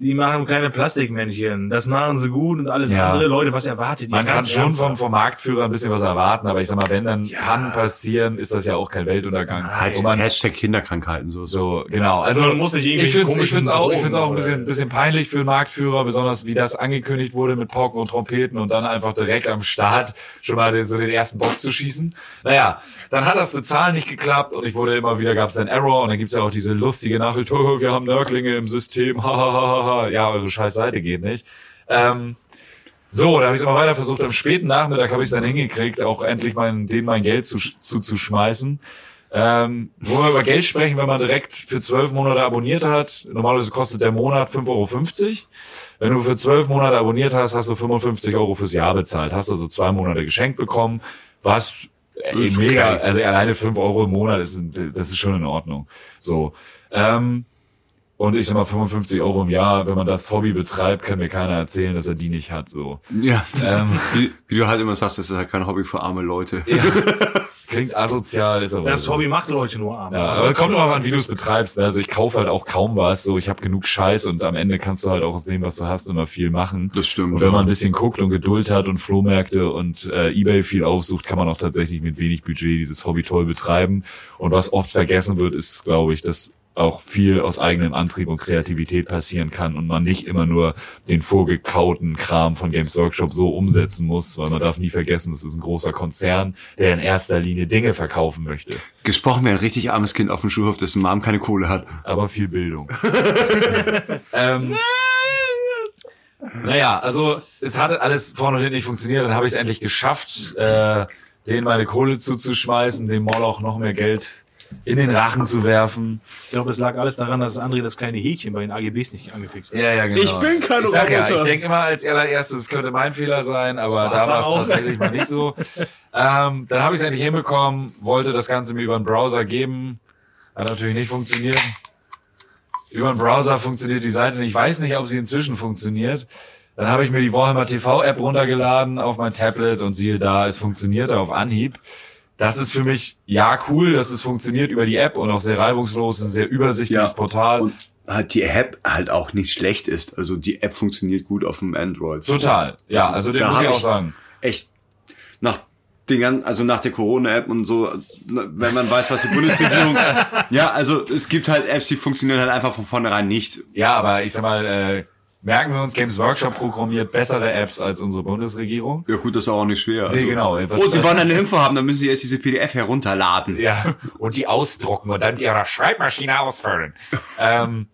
die machen kleine Plastikmännchen. Das machen sie gut und alles Ja. andere. Leute, was erwartet ihr? man kann schon vom, vom Marktführer ein bisschen was erwarten, aber ich sag mal, wenn dann Pannen passieren, ist das ja auch kein Weltuntergang. Halt man, Hashtag Kinderkrankheiten so. so. Genau. Also, man muss nicht irgendwie ich finde komischen es auch, ich find's auch ein bisschen, oder- bisschen peinlich für den Marktführer, besonders wie das angekündigt wurde mit Pauken und Trompeten und dann einfach direkt am Start schon mal den, so den ersten Bock zu schießen. Naja, dann hat das Bezahlen nicht geklappt und ich wurde immer wieder, gab es einen Error und dann gibt's ja auch diese lustige Nachricht, oh, wir haben Nörglinge im System, hahaha, ja, eure scheiß Seite geht nicht. Ähm, so, da habe ich aber weiter versucht. Am späten Nachmittag habe ich es dann hingekriegt, auch endlich mein, denen mein Geld zu, zuzuschmeißen. Ähm, wo wir über Geld sprechen, wenn man direkt für zwölf Monate abonniert hat. Normalerweise kostet der Monat 5,50 Euro. Wenn du für zwölf Monate abonniert hast, hast du 55 Euro fürs Jahr bezahlt. Hast also zwei Monate geschenkt bekommen, was äh, mega, okay. also alleine fünf Euro im Monat ist, das ist schon in Ordnung. So. Ähm, und ich sag mal, 55 Euro im Jahr, wenn man das Hobby betreibt, kann mir keiner erzählen, dass er die nicht hat, so. Ja, Ähm. wie, wie du halt immer sagst, das ist halt kein Hobby für arme Leute. Klingt asozial, ist aber Das so. Hobby macht Leute nur arm. Ja, aber es kommt immer an, wie du es betreibst. ne? Also ich kaufe halt auch kaum was. So, ich habe genug Scheiß und am Ende kannst du halt auch aus dem, was du hast, immer viel machen. Das stimmt, Und wenn ja. man ein bisschen guckt und Geduld hat und Flohmärkte und äh, Ebay viel aufsucht, kann man auch tatsächlich mit wenig Budget dieses Hobby toll betreiben. Und was oft vergessen wird, ist, glaube ich, dass auch viel aus eigenem Antrieb und Kreativität passieren kann und man nicht immer nur den vorgekauten Kram von Games Workshop so umsetzen muss, weil man darf nie vergessen, es ist ein großer Konzern, der in erster Linie Dinge verkaufen möchte. Gesprochen wie ein richtig armes Kind auf dem Schulhof, dessen Mom keine Kohle hat. aber viel Bildung. ähm, naja, also es hat alles vorne und hinten nicht funktioniert. Dann habe ich es endlich geschafft, äh, denen meine Kohle zuzuschmeißen, dem Moloch noch mehr Geld in den Rachen zu werfen. Ich glaube, es lag alles daran, dass André das kleine Häkchen bei den AGBs nicht angepickt hat. Ja, ja, genau. Ich bin kein ich sag ja, ich denke immer als allererstes, es könnte mein Fehler sein, aber war's da war es tatsächlich mal nicht so. Ähm, dann habe ich es endlich hinbekommen, wollte das Ganze mir über einen Browser geben. Hat natürlich nicht funktioniert. Über einen Browser funktioniert die Seite nicht. Ich weiß nicht, ob sie inzwischen funktioniert. Dann habe ich mir die Warhammer TV App runtergeladen auf mein Tablet und siehe da, es funktionierte auf Anhieb. Das ist für mich, ja, cool, dass es funktioniert über die App und auch sehr reibungslos, ein sehr übersichtliches Portal. Und halt die App halt auch nicht schlecht ist. Also die App funktioniert gut auf dem Android. Total. Ja, also den da muss ich auch sagen. Echt, nach den ganzen, also nach der Corona-App und so, also, wenn man weiß, was die Bundesregierung, ja, also es gibt halt Apps, die funktionieren halt einfach von vornherein nicht. Ja, aber ich sag mal, äh, merken wir uns, Games Workshop programmiert bessere Apps als unsere Bundesregierung. Ja gut, das ist auch nicht schwer. Also. Nee, genau. Was- oh, Sie wollen eine Info haben, dann müssen Sie erst diese PDF herunterladen. Ja, und die ausdrucken und dann mit ihrer Schreibmaschine ausfüllen. ähm,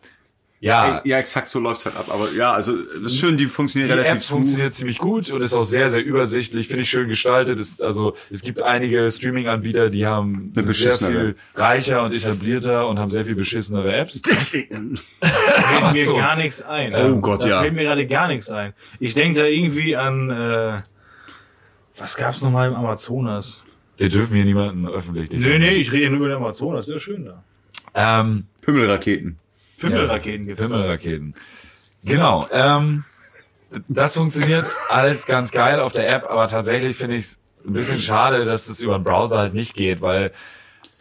ja, Ja, exakt so läuft's halt ab. Aber ja, also das ist schön, die funktioniert die relativ App smooth. funktioniert ziemlich gut und ist auch sehr, sehr übersichtlich, finde ich schön gestaltet. Ist, also es gibt einige Streaming-Anbieter, die haben sind sehr viel reicher und etablierter und haben sehr viel beschissenere Apps. fällt mir Amazon. gar nichts ein. Oh Gott, da ja. fällt mir gerade gar nichts ein. Ich denke da irgendwie an, äh, was gab's noch mal im Amazonas? Wir dürfen hier niemanden öffentlich Nee, nee, ich rede nur über den Amazonas, sehr schön da. Ähm, Pimmelraketen. Pimmelraketen gibt's. Pimmelraketen. Genau. Ähm, das funktioniert alles ganz geil auf der App, aber tatsächlich finde ich es ein bisschen schade, dass es über den Browser halt nicht geht, weil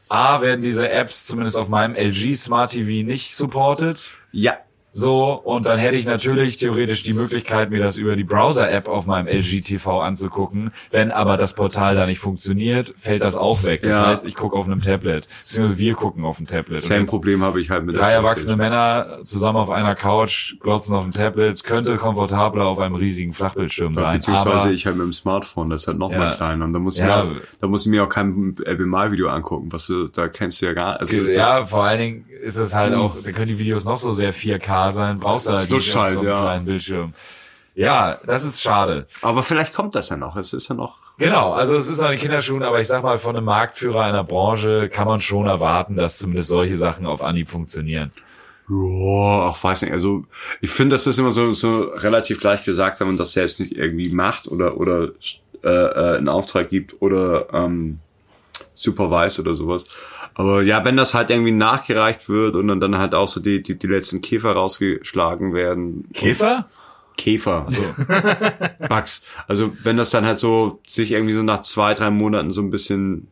A werden diese Apps zumindest auf meinem LG Smart TV nicht supported. Ja. So, und dann hätte ich natürlich theoretisch die Möglichkeit, mir das über die Browser-App auf meinem LG TV anzugucken. Wenn aber das Portal da nicht funktioniert, fällt das auch weg. Das Ja. heißt, ich gucke auf einem Tablet. Beziehungsweise wir gucken auf dem Tablet. Same Problem habe ich halt mit Drei erwachsene. Männer zusammen auf einer Couch, glotzen auf dem Tablet, könnte komfortabler auf einem riesigen Flachbildschirm sein. Beziehungsweise aber, ich halt mit dem Smartphone, das ist halt noch Ja. mal kleiner. Und da muss ich, Ja. mir, da muss ich mir auch kein LB-Mal-Video angucken, was du, da kennst du ja gar also ja, vor allen Dingen ist es halt auch, da können die Videos noch so sehr 4K sein, brauchst du halt nicht so einem ja. kleinen Bildschirm. Ja, das ist schade. Aber vielleicht kommt das ja noch. Es ist ja noch. Genau, also es ist noch in Kinderschuhen, aber ich sag mal, von einem Marktführer einer Branche kann man schon erwarten, dass zumindest solche Sachen auf Anhieb funktionieren. Ja, auch weiß nicht. Also ich finde, das ist immer so, so relativ gleich gesagt, wenn man das selbst nicht irgendwie macht oder oder äh, äh, in Auftrag gibt oder ähm, supervise oder sowas. Aber ja, wenn das halt irgendwie nachgereicht wird und dann, dann halt auch so die, die, die letzten Käfer rausgeschlagen werden. Käfer? Käfer. So. Bugs. Also wenn das dann halt so sich irgendwie so nach zwei, drei Monaten so ein bisschen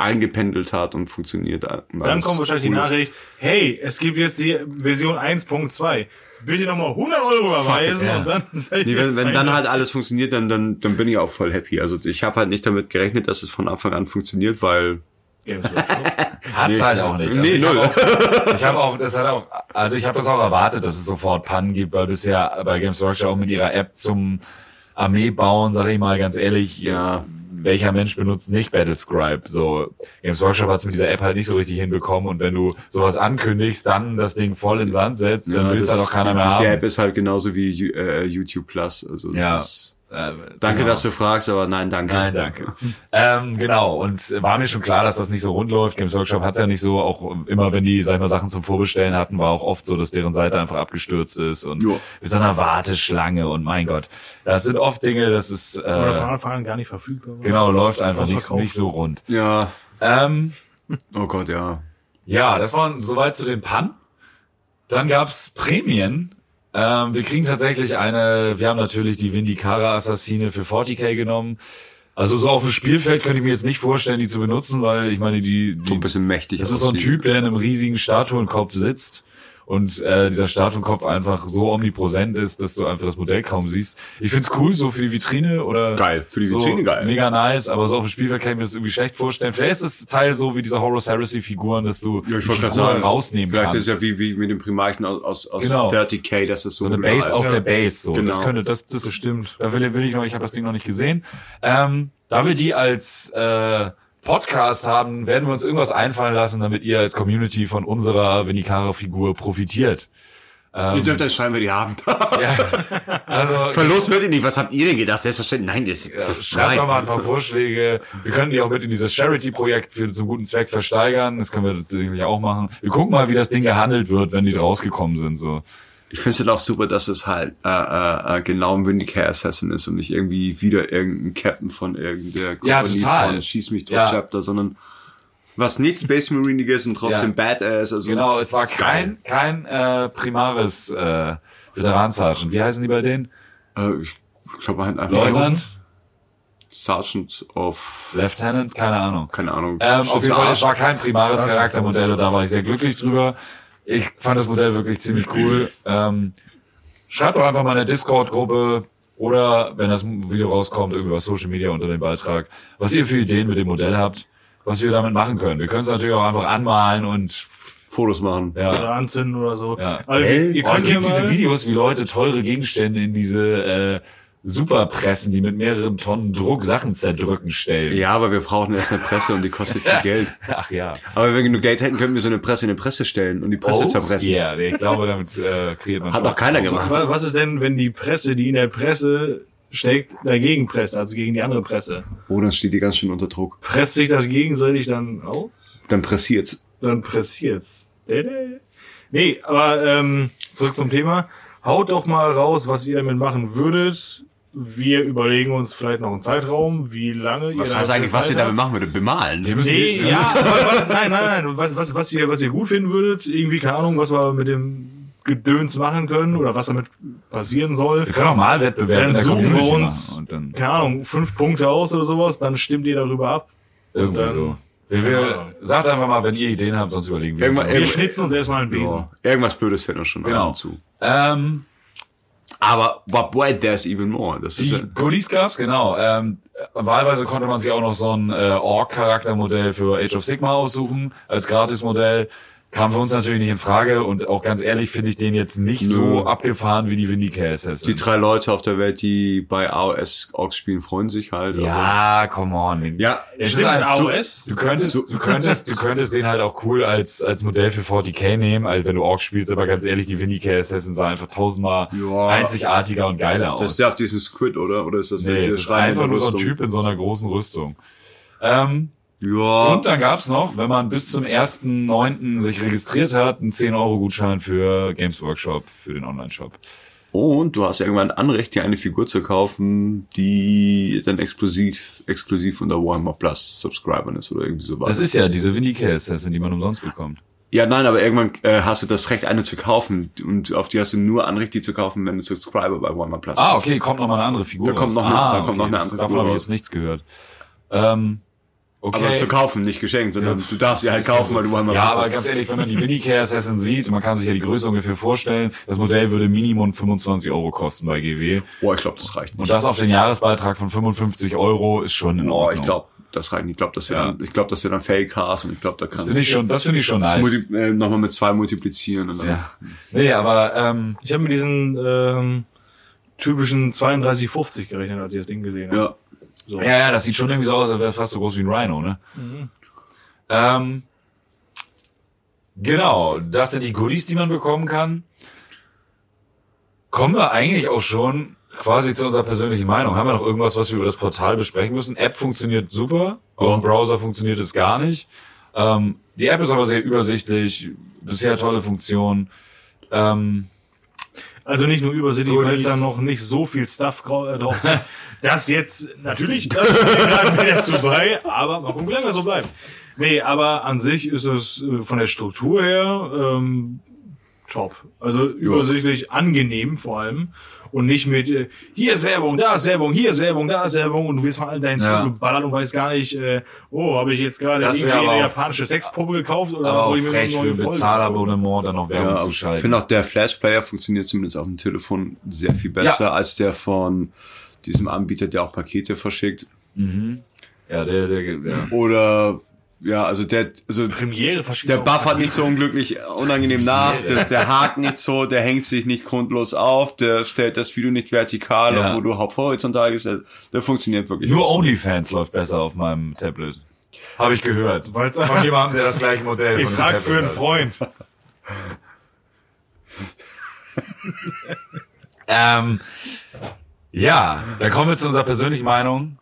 eingependelt hat und funktioniert. und Dann kommt wahrscheinlich die cool ist. Nachricht, hey, es gibt jetzt die Version 1.2. Bitte nochmal 100 Euro überweisen ja. und dann seid Nee, ihr wenn, wenn dann halt alles funktioniert, dann, dann, dann bin ich auch voll happy. Also ich habe halt nicht damit gerechnet, dass es von Anfang an funktioniert, weil Games Workshop. Hat's halt auch nicht. Also Nee, ich hab null. Auch, ich habe auch, das hat auch, also ich habe das auch erwartet, dass es sofort Pannen gibt, weil bisher bei Games Workshop auch mit ihrer App zum Armee bauen, sage ich mal ganz ehrlich, ja, welcher Mensch benutzt nicht Battlescribe? So, Games Workshop hat es mit dieser App halt nicht so richtig hinbekommen und wenn du sowas ankündigst, dann das Ding voll in den Sand setzt, dann ja, willst das, halt auch keiner die, mehr diese haben. App ist halt genauso wie äh, YouTube Plus. Also Ja. das Äh, Danke, genau. dass du fragst, aber nein, danke. Nein, danke. ähm, genau, und war mir schon klar, dass das nicht so rund läuft. Games Workshop hat's ja nicht so, auch immer wenn die, sag ich mal, Sachen zum Vorbestellen hatten, war auch oft so, dass deren Seite einfach abgestürzt ist und Ja. mit so einer Warteschlange und mein Gott. Das sind oft Dinge, das ist, Oder äh, Anfang an gar nicht verfügbar. war. genau, läuft einfach nicht, nicht so rund. Ja, Ähm, oh Gott, ja. ja, das waren soweit zu den Pan. Dann gab's Prämien. Ähm, wir kriegen tatsächlich eine, wir haben natürlich die Vindicara Assassine für 40k genommen. Also so auf dem Spielfeld könnte ich mir jetzt nicht vorstellen, die zu benutzen, weil ich meine, die, So die ein bisschen mächtig. das ist so ein. Typ, der in einem riesigen Statuenkopf sitzt und äh, dieser Statuenkopf einfach so omnipräsent ist, dass du einfach das Modell kaum siehst. Ich find's cool, so für die Vitrine oder Geil, für die Vitrine so geil. Mega nice, aber so auf dem Spielfeld kann ich mir das irgendwie schlecht vorstellen. Vielleicht ist das Teil so wie diese Horus Heresy Figuren, dass du Ja, ich die Figuren sagen, rausnehmen vielleicht kannst. ist es ja wie, wie mit dem Primarchen aus, aus, aus Genau. 30k, dass es so, so eine modular Base ist. auf Ja. der Base, so. Das Genau. könnte, das, das Bestimmt. Da will, will ich noch, ich habe das Ding noch nicht gesehen. Ähm, da wir die als äh, Podcast haben, werden wir uns irgendwas einfallen lassen, damit ihr als Community von unserer Vinikara-Figur profitiert. Ihr dürft euch schreiben, wer die haben. Ja, also Verlust wird ihr nicht. Was habt ihr denn gedacht? Selbstverständlich. Nein, das schreibt doch mal ein paar Vorschläge. Wir können die auch mit in dieses Charity-Projekt für zum guten Zweck versteigern. Das können wir sicherlich auch machen. Wir gucken mal, wie das Ding gehandelt wird, wenn die rausgekommen sind. So. Ich finde es halt auch super, dass es halt äh, äh, äh, genau ein Vindicare Assassin ist und nicht irgendwie wieder irgendein Captain von irgendeiner Ja, Kompanie total. von Schieß mich tot Ja. Chapter, sondern was nicht Space Marineiges und trotzdem Ja. Badass. Also Genau, es war geil. kein kein äh, Primaris äh, Veteran Sergeant. Wie heißen die bei denen? Äh, ich glaube halt einfach Leutnant, Sergeant of Lieutenant, keine Ahnung. keine Ahnung. Ähm, auf jeden Fall, es war kein primares Charaktermodell und da war ich sehr glücklich drüber. Ich fand das Modell wirklich ziemlich cool. Ähm, schreibt doch einfach mal in der Discord-Gruppe oder, wenn das Video rauskommt, irgendwie auf Social Media unter dem Beitrag, was ihr für Ideen mit dem Modell habt, was wir damit machen können. Wir können es natürlich auch einfach anmalen und Fotos machen. ja. Oder anzünden oder so. Ja. Hell? ihr Oh, es könnt gibt diese Videos, wie Leute teure Gegenstände in diese äh, Superpressen, die mit mehreren Tonnen Druck Sachen zerdrücken, stellen. Ja, aber wir brauchen erst eine Presse und die kostet viel Geld. Ach ja. Aber wenn wir genug Geld hätten, könnten wir so eine Presse in eine Presse stellen und die Presse zerpressen. Oh, Yeah, nee, ich glaube, damit äh, kreiert man Hat noch keiner gemacht. wa- was ist denn, wenn die Presse, die in der Presse steckt, dagegen presst, also gegen die andere Presse? Oh, dann steht die ganz schön unter Druck. Presst sich das gegenseitig dann auf? Dann pressiert's. Dann pressiert's. Nee, aber ähm, zurück zum Thema. Haut doch mal raus, was ihr damit machen würdet. Wir überlegen uns vielleicht noch einen Zeitraum, wie lange Was ihr heißt dafür eigentlich, was ihr damit machen würdet? Bemalen? Wir müssen Nee, ja, was, was, nein, nein, nein. Was, was, was, ihr, was ihr gut finden würdet, irgendwie, keine Ahnung, was wir mit dem Gedöns machen können oder was damit passieren soll. Wir können auch mal Wettbewerbe Dann suchen wir uns, dann keine Ahnung, fünf Punkte aus oder sowas, dann stimmt ihr darüber ab. irgendwie dann- so. Wir, wir, sagt einfach mal, wenn ihr Ideen habt, sonst überlegen wir. Irgendwann- uns. Wir schnitzen uns erstmal einen Besen. Ja. Irgendwas Blödes fällt uns schon genau. zu. Ähm, Aber but wait, there's even more. Das ist die ja, Goodies gab's, genau. Ähm, wahlweise konnte man sich auch noch so ein äh, Org-Charaktermodell für Age of Sigma aussuchen als Gratismodell. Kam für uns natürlich nicht in Frage und auch ganz ehrlich finde ich den jetzt nicht Nö. so abgefahren wie die Vindicare Assassin. die drei Leute auf der Welt, die bei AOS Orks spielen, freuen sich halt. Ja, come on. Ja, es ist Stimmt, halt so, AOS? du könntest, du könntest, du könntest den halt auch cool als, als Modell für 40k nehmen, als wenn du Ork spielst, aber ganz ehrlich, die Vindicare Assassin sah einfach tausendmal Ja. einzigartiger und geiler aus. Das ist ja auf diesen Squid, oder? Oder ist das nee, der das ist einfach nur so ein? Typ in so einer großen Rüstung. Ähm, Ja. und dann gab's noch, wenn man bis zum 1.9. sich registriert hat, einen 10-Euro-Gutschein für Games Workshop, für den Online-Shop. Und du hast irgendwann Anrecht, dir eine Figur zu kaufen, die dann exklusiv, exklusiv unter Warhammer Plus Subscribern ist oder irgendwie sowas. Das ist ja diese Vindicare Assassin, die man umsonst bekommt. ja, nein, aber irgendwann äh, hast du das Recht, eine zu kaufen und auf die hast du nur Anrecht, die zu kaufen, wenn du Subscriber bei Warhammer Plus Ah, bist. okay, kommt noch mal eine andere Figur Da kommt noch eine- ah, da kommt noch eine andere Davon Figur habe ich jetzt nichts gehört. Ähm, okay. Aber zu kaufen, nicht geschenkt, sondern du darfst sie halt kaufen, weil du Warhammer Ja, aber ganz ehrlich, wenn man die Vindicare Assassin sieht, und man kann sich ja die Größe ungefähr vorstellen, das Modell würde Minimum 25 Euro kosten bei GW. Boah, ich glaube, das reicht nicht. Und das auf den Jahresbeitrag von 55 Euro ist schon in Boah, Ordnung. ich glaube, das reicht nicht. Ich glaube, das wäre Ja. dann, ich glaube, das wäre dann Fake Cars und ich glaube, da kannst Finde ich schon, das finde ich schon das nice. multi, äh, nochmal mit zwei multiplizieren und dann. Ja. Nee, aber ähm, Ich habe mit diesen ähm, typischen 32,50 gerechnet, als ich das Ding gesehen habe. ja. So. ja, ja, das sieht schon irgendwie so aus, als wäre es fast so groß wie ein Rhino, ne? Ähm, genau, das sind die Goodies, die man bekommen kann. Kommen wir eigentlich auch schon quasi zu unserer persönlichen Meinung. Haben wir noch irgendwas, was wir über das Portal besprechen müssen? App funktioniert super, auch im Browser funktioniert es gar nicht. Ähm, die App ist aber sehr übersichtlich, bisher tolle Funktion. Ähm, Also nicht nur übersichtlich, weil es da noch nicht so viel Stuff äh, drauf gibt. Das jetzt, natürlich, das wir dazu bei, aber mal gucken, wie lange das so bleibt. Nee, aber an sich ist es äh, von der Struktur her ähm, top. Also übersichtlich, angenehm vor allem. Und nicht mit, äh, hier ist Werbung, da ist Werbung, hier ist Werbung, da ist Werbung und du wirst von all deinen Ja. zugeballert und weißt gar nicht, äh, oh, habe ich jetzt gerade irgendwie eine japanische Sexpuppe gekauft oder aber auch ich mir frech für Bezahlabonnement dann noch Werbung Ja, zu ich schalten. finde auch der Flash-Player funktioniert zumindest auf dem Telefon sehr viel besser Ja. als der von diesem Anbieter, der auch Pakete verschickt. ja, der, der, ja. Oder ja, also der, also Premiere der auch- buffert nicht so unglücklich unangenehm nach, der, der hakt nicht so, der hängt sich nicht grundlos auf, der stellt das Video nicht vertikal, Ja. obwohl du horizontal gestellt Der funktioniert wirklich. Nur. OnlyFans läuft besser auf meinem Tablet. Habe ich gehört. Von jemandem, der das gleiche Modell Ich frag Tablet für einen hat. Freund. Ähm, ja, dann kommen wir zu unserer persönlichen Meinung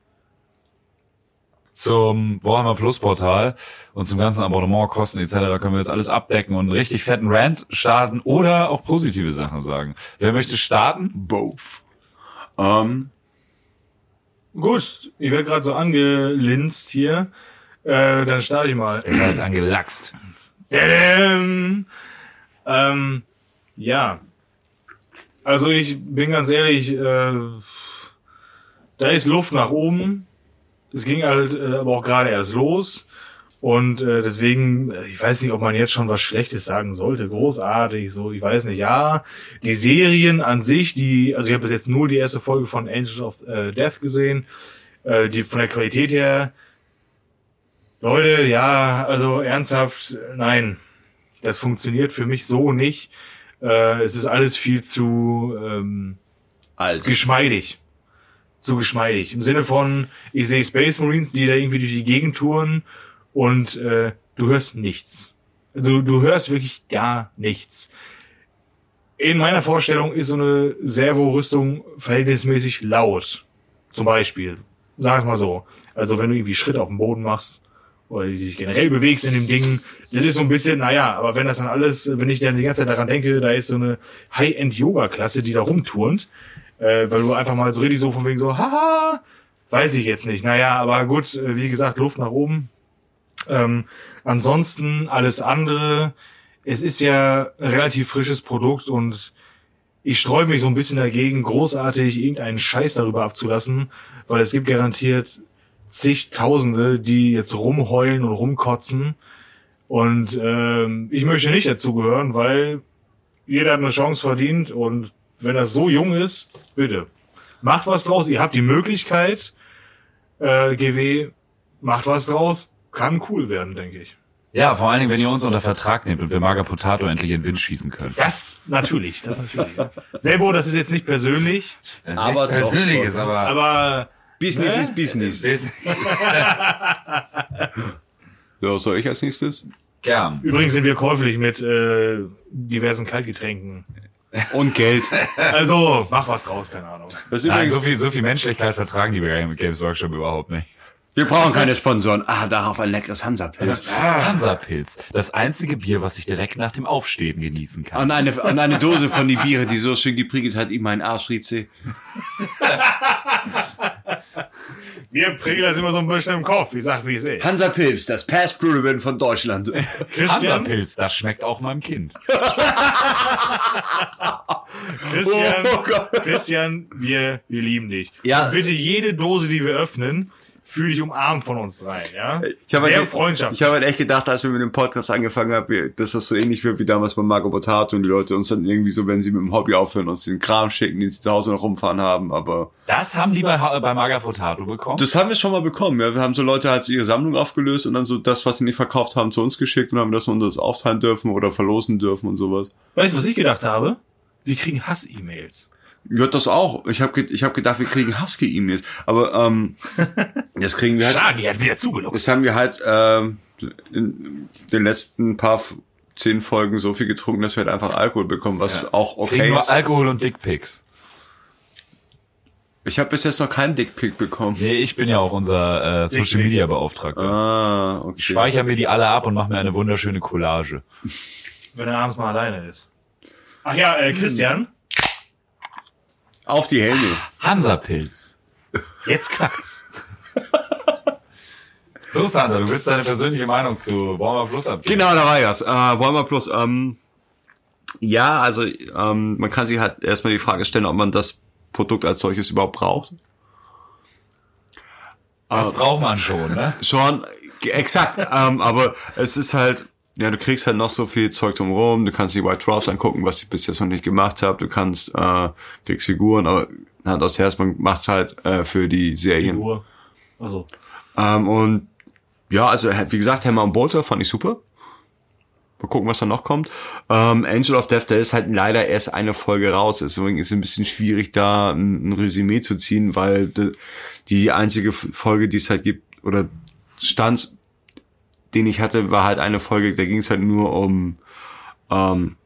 zum Warhammer Plus Portal und zum ganzen Abonnement, Kosten etc. können wir jetzt alles abdecken und einen richtig fetten Rant starten oder auch positive Sachen sagen. Wer möchte starten? Both. Ähm, Gut, ich werde gerade so angelinst hier. Äh, dann starte ich mal. Ist angelachst. Tadam! Ähm, ja. Also ich bin ganz ehrlich, äh, da ist Luft nach oben. Es ging halt äh, aber auch gerade erst los. Und äh, deswegen, äh, ich weiß nicht, ob man jetzt schon was Schlechtes sagen sollte. Großartig, so, ich weiß nicht. Ja, die Serien an sich, die, also ich habe bis jetzt nur die erste Folge von Angels of äh, Death gesehen. Äh, die von der Qualität her, Leute, ja, also ernsthaft, nein, das funktioniert für mich so nicht. Äh, es ist alles viel zu ähm, alt. geschmeidig. Zu geschmeidig. Im Sinne von, ich sehe Space Marines, die da irgendwie durch die Gegend touren und äh, du hörst nichts. Du, du hörst wirklich gar nichts. In meiner Vorstellung ist so eine Servo-Rüstung verhältnismäßig laut. Zum Beispiel. Sag mal so. Also wenn du irgendwie Schritte auf dem Boden machst oder dich generell bewegst in dem Ding, das ist so ein bisschen, naja, aber wenn das dann alles, wenn ich dann die ganze Zeit daran denke, da ist so eine High-End-Yoga-Klasse, die da rumturnt, äh, weil du einfach mal so richtig so von wegen so, haha, weiß ich jetzt nicht. Naja, aber gut, äh, wie gesagt, Luft nach oben. Ähm, ansonsten alles andere, es ist ja ein relativ frisches Produkt und ich streue mich so ein bisschen dagegen, großartig irgendeinen Scheiß darüber abzulassen, weil es gibt garantiert zigtausende, die jetzt rumheulen und rumkotzen. Und ähm, ich möchte nicht dazugehören, weil jeder hat eine Chance verdient und wenn das so jung ist, bitte. Macht was draus, ihr habt die Möglichkeit, äh, GW, macht was draus, kann cool werden, denke ich. Ja, vor allen Dingen, wenn ihr uns unter Vertrag nehmt und wir Maga Potato endlich in den Wind schießen können. Das natürlich, das natürlich. ja. Selbo, das ist jetzt nicht persönlich, Das ist Aber nichts doch, Persönliches, doch. aber... aber Business Hä? ist Business. Ist- Ja, soll ich als nächstes? Gern. übrigens sind wir käuflich mit äh, diversen Kaltgetränken. Und Geld. Also, mach was draus, keine Ahnung. Das ist Nein, so viel, so viel Menschlichkeit vertragen die bei Games Workshop überhaupt nicht. wir brauchen keine Sponsoren. Ah, darauf ein leckeres Hansa-Pilz. Hansa-Pilz. Das einzige Bier, was ich direkt nach dem Aufstehen genießen kann. Und eine, und eine Dose von die Biere, die so schön gepriegelt hat, ihm mein Arsch Rize. Wir prägen das immer so ein bisschen im Kopf, ich sag, wie ich sehe. Hansa Pilz, das Past Brewing von Deutschland. Christian, Hansa-Pilz, das schmeckt auch meinem Kind. Christian, Oh. Christian, wir, wir lieben dich. Ja. Und bitte jede Dose, die wir öffnen, fühl dich umarmt von uns rein, ja? Ich habe Sehr halt, freundschaftlich. ich habe halt echt gedacht, als wir mit dem Podcast angefangen haben, dass das so ähnlich wird wie damals bei Marco Potato und die Leute uns dann irgendwie so, wenn sie mit dem Hobby aufhören, uns den Kram schicken, den sie zu Hause noch rumfahren haben, aber Das haben die bei, bei Maga Potato bekommen. das haben wir schon mal bekommen, ja. Wir haben so Leute halt ihre Sammlung aufgelöst und dann so das, was sie nicht verkauft haben, zu uns geschickt und haben das uns aufteilen dürfen oder verlosen dürfen und sowas. Weißt du, was ich gedacht habe? Wir kriegen Hass-E-Mails. Ja, das auch. Ich habe ich hab gedacht, wir kriegen Husky-E-Mails. Aber ähm, das kriegen wir halt. Schade, die hat wieder zugelockt. Das haben wir halt ähm, in den letzten paar zehn Folgen so viel getrunken, dass wir halt einfach Alkohol bekommen, was auch Kriegen okay nur ist. Alkohol und Dickpics. Ich habe bis jetzt noch keinen Dickpick bekommen. Nee, ich bin ja auch unser äh, Social Media Beauftragter. Ah, okay. Ich speichere mir die alle ab und mache mir eine wunderschöne Collage. Wenn er abends mal alleine ist. Ach ja, äh, Christian, Auf die Helme. Hansapilz. jetzt knackt's. So, Sander, du willst deine persönliche Meinung zu Warmer Plus abgeben? Genau, da war das. Äh, Walmart Plus. Ähm, ja, also ähm, man kann sich halt erstmal die Frage stellen, ob man das Produkt als solches überhaupt braucht. Das braucht man schon, ne? Schon, exakt. ähm, aber es ist halt, ja, du kriegst halt noch so viel Zeug drumherum. Du kannst die White Dwarfs angucken, was ich bis jetzt noch nicht gemacht habe. Du kannst, äh, kriegst Figuren, aber Hand aus Herz, man macht's halt äh, für die Serien. Figur. Also, Ähm, und ja, also wie gesagt, Hammer und Bolter fand ich super. Mal gucken, was da noch kommt. Ähm, Angel of Death, da ist halt leider erst eine Folge raus. Deswegen ist es ein bisschen schwierig, da ein, ein Resümee zu ziehen, weil die einzige Folge, die es halt gibt, oder Stand, den ich hatte, war halt eine Folge, da ging es halt nur um ähm,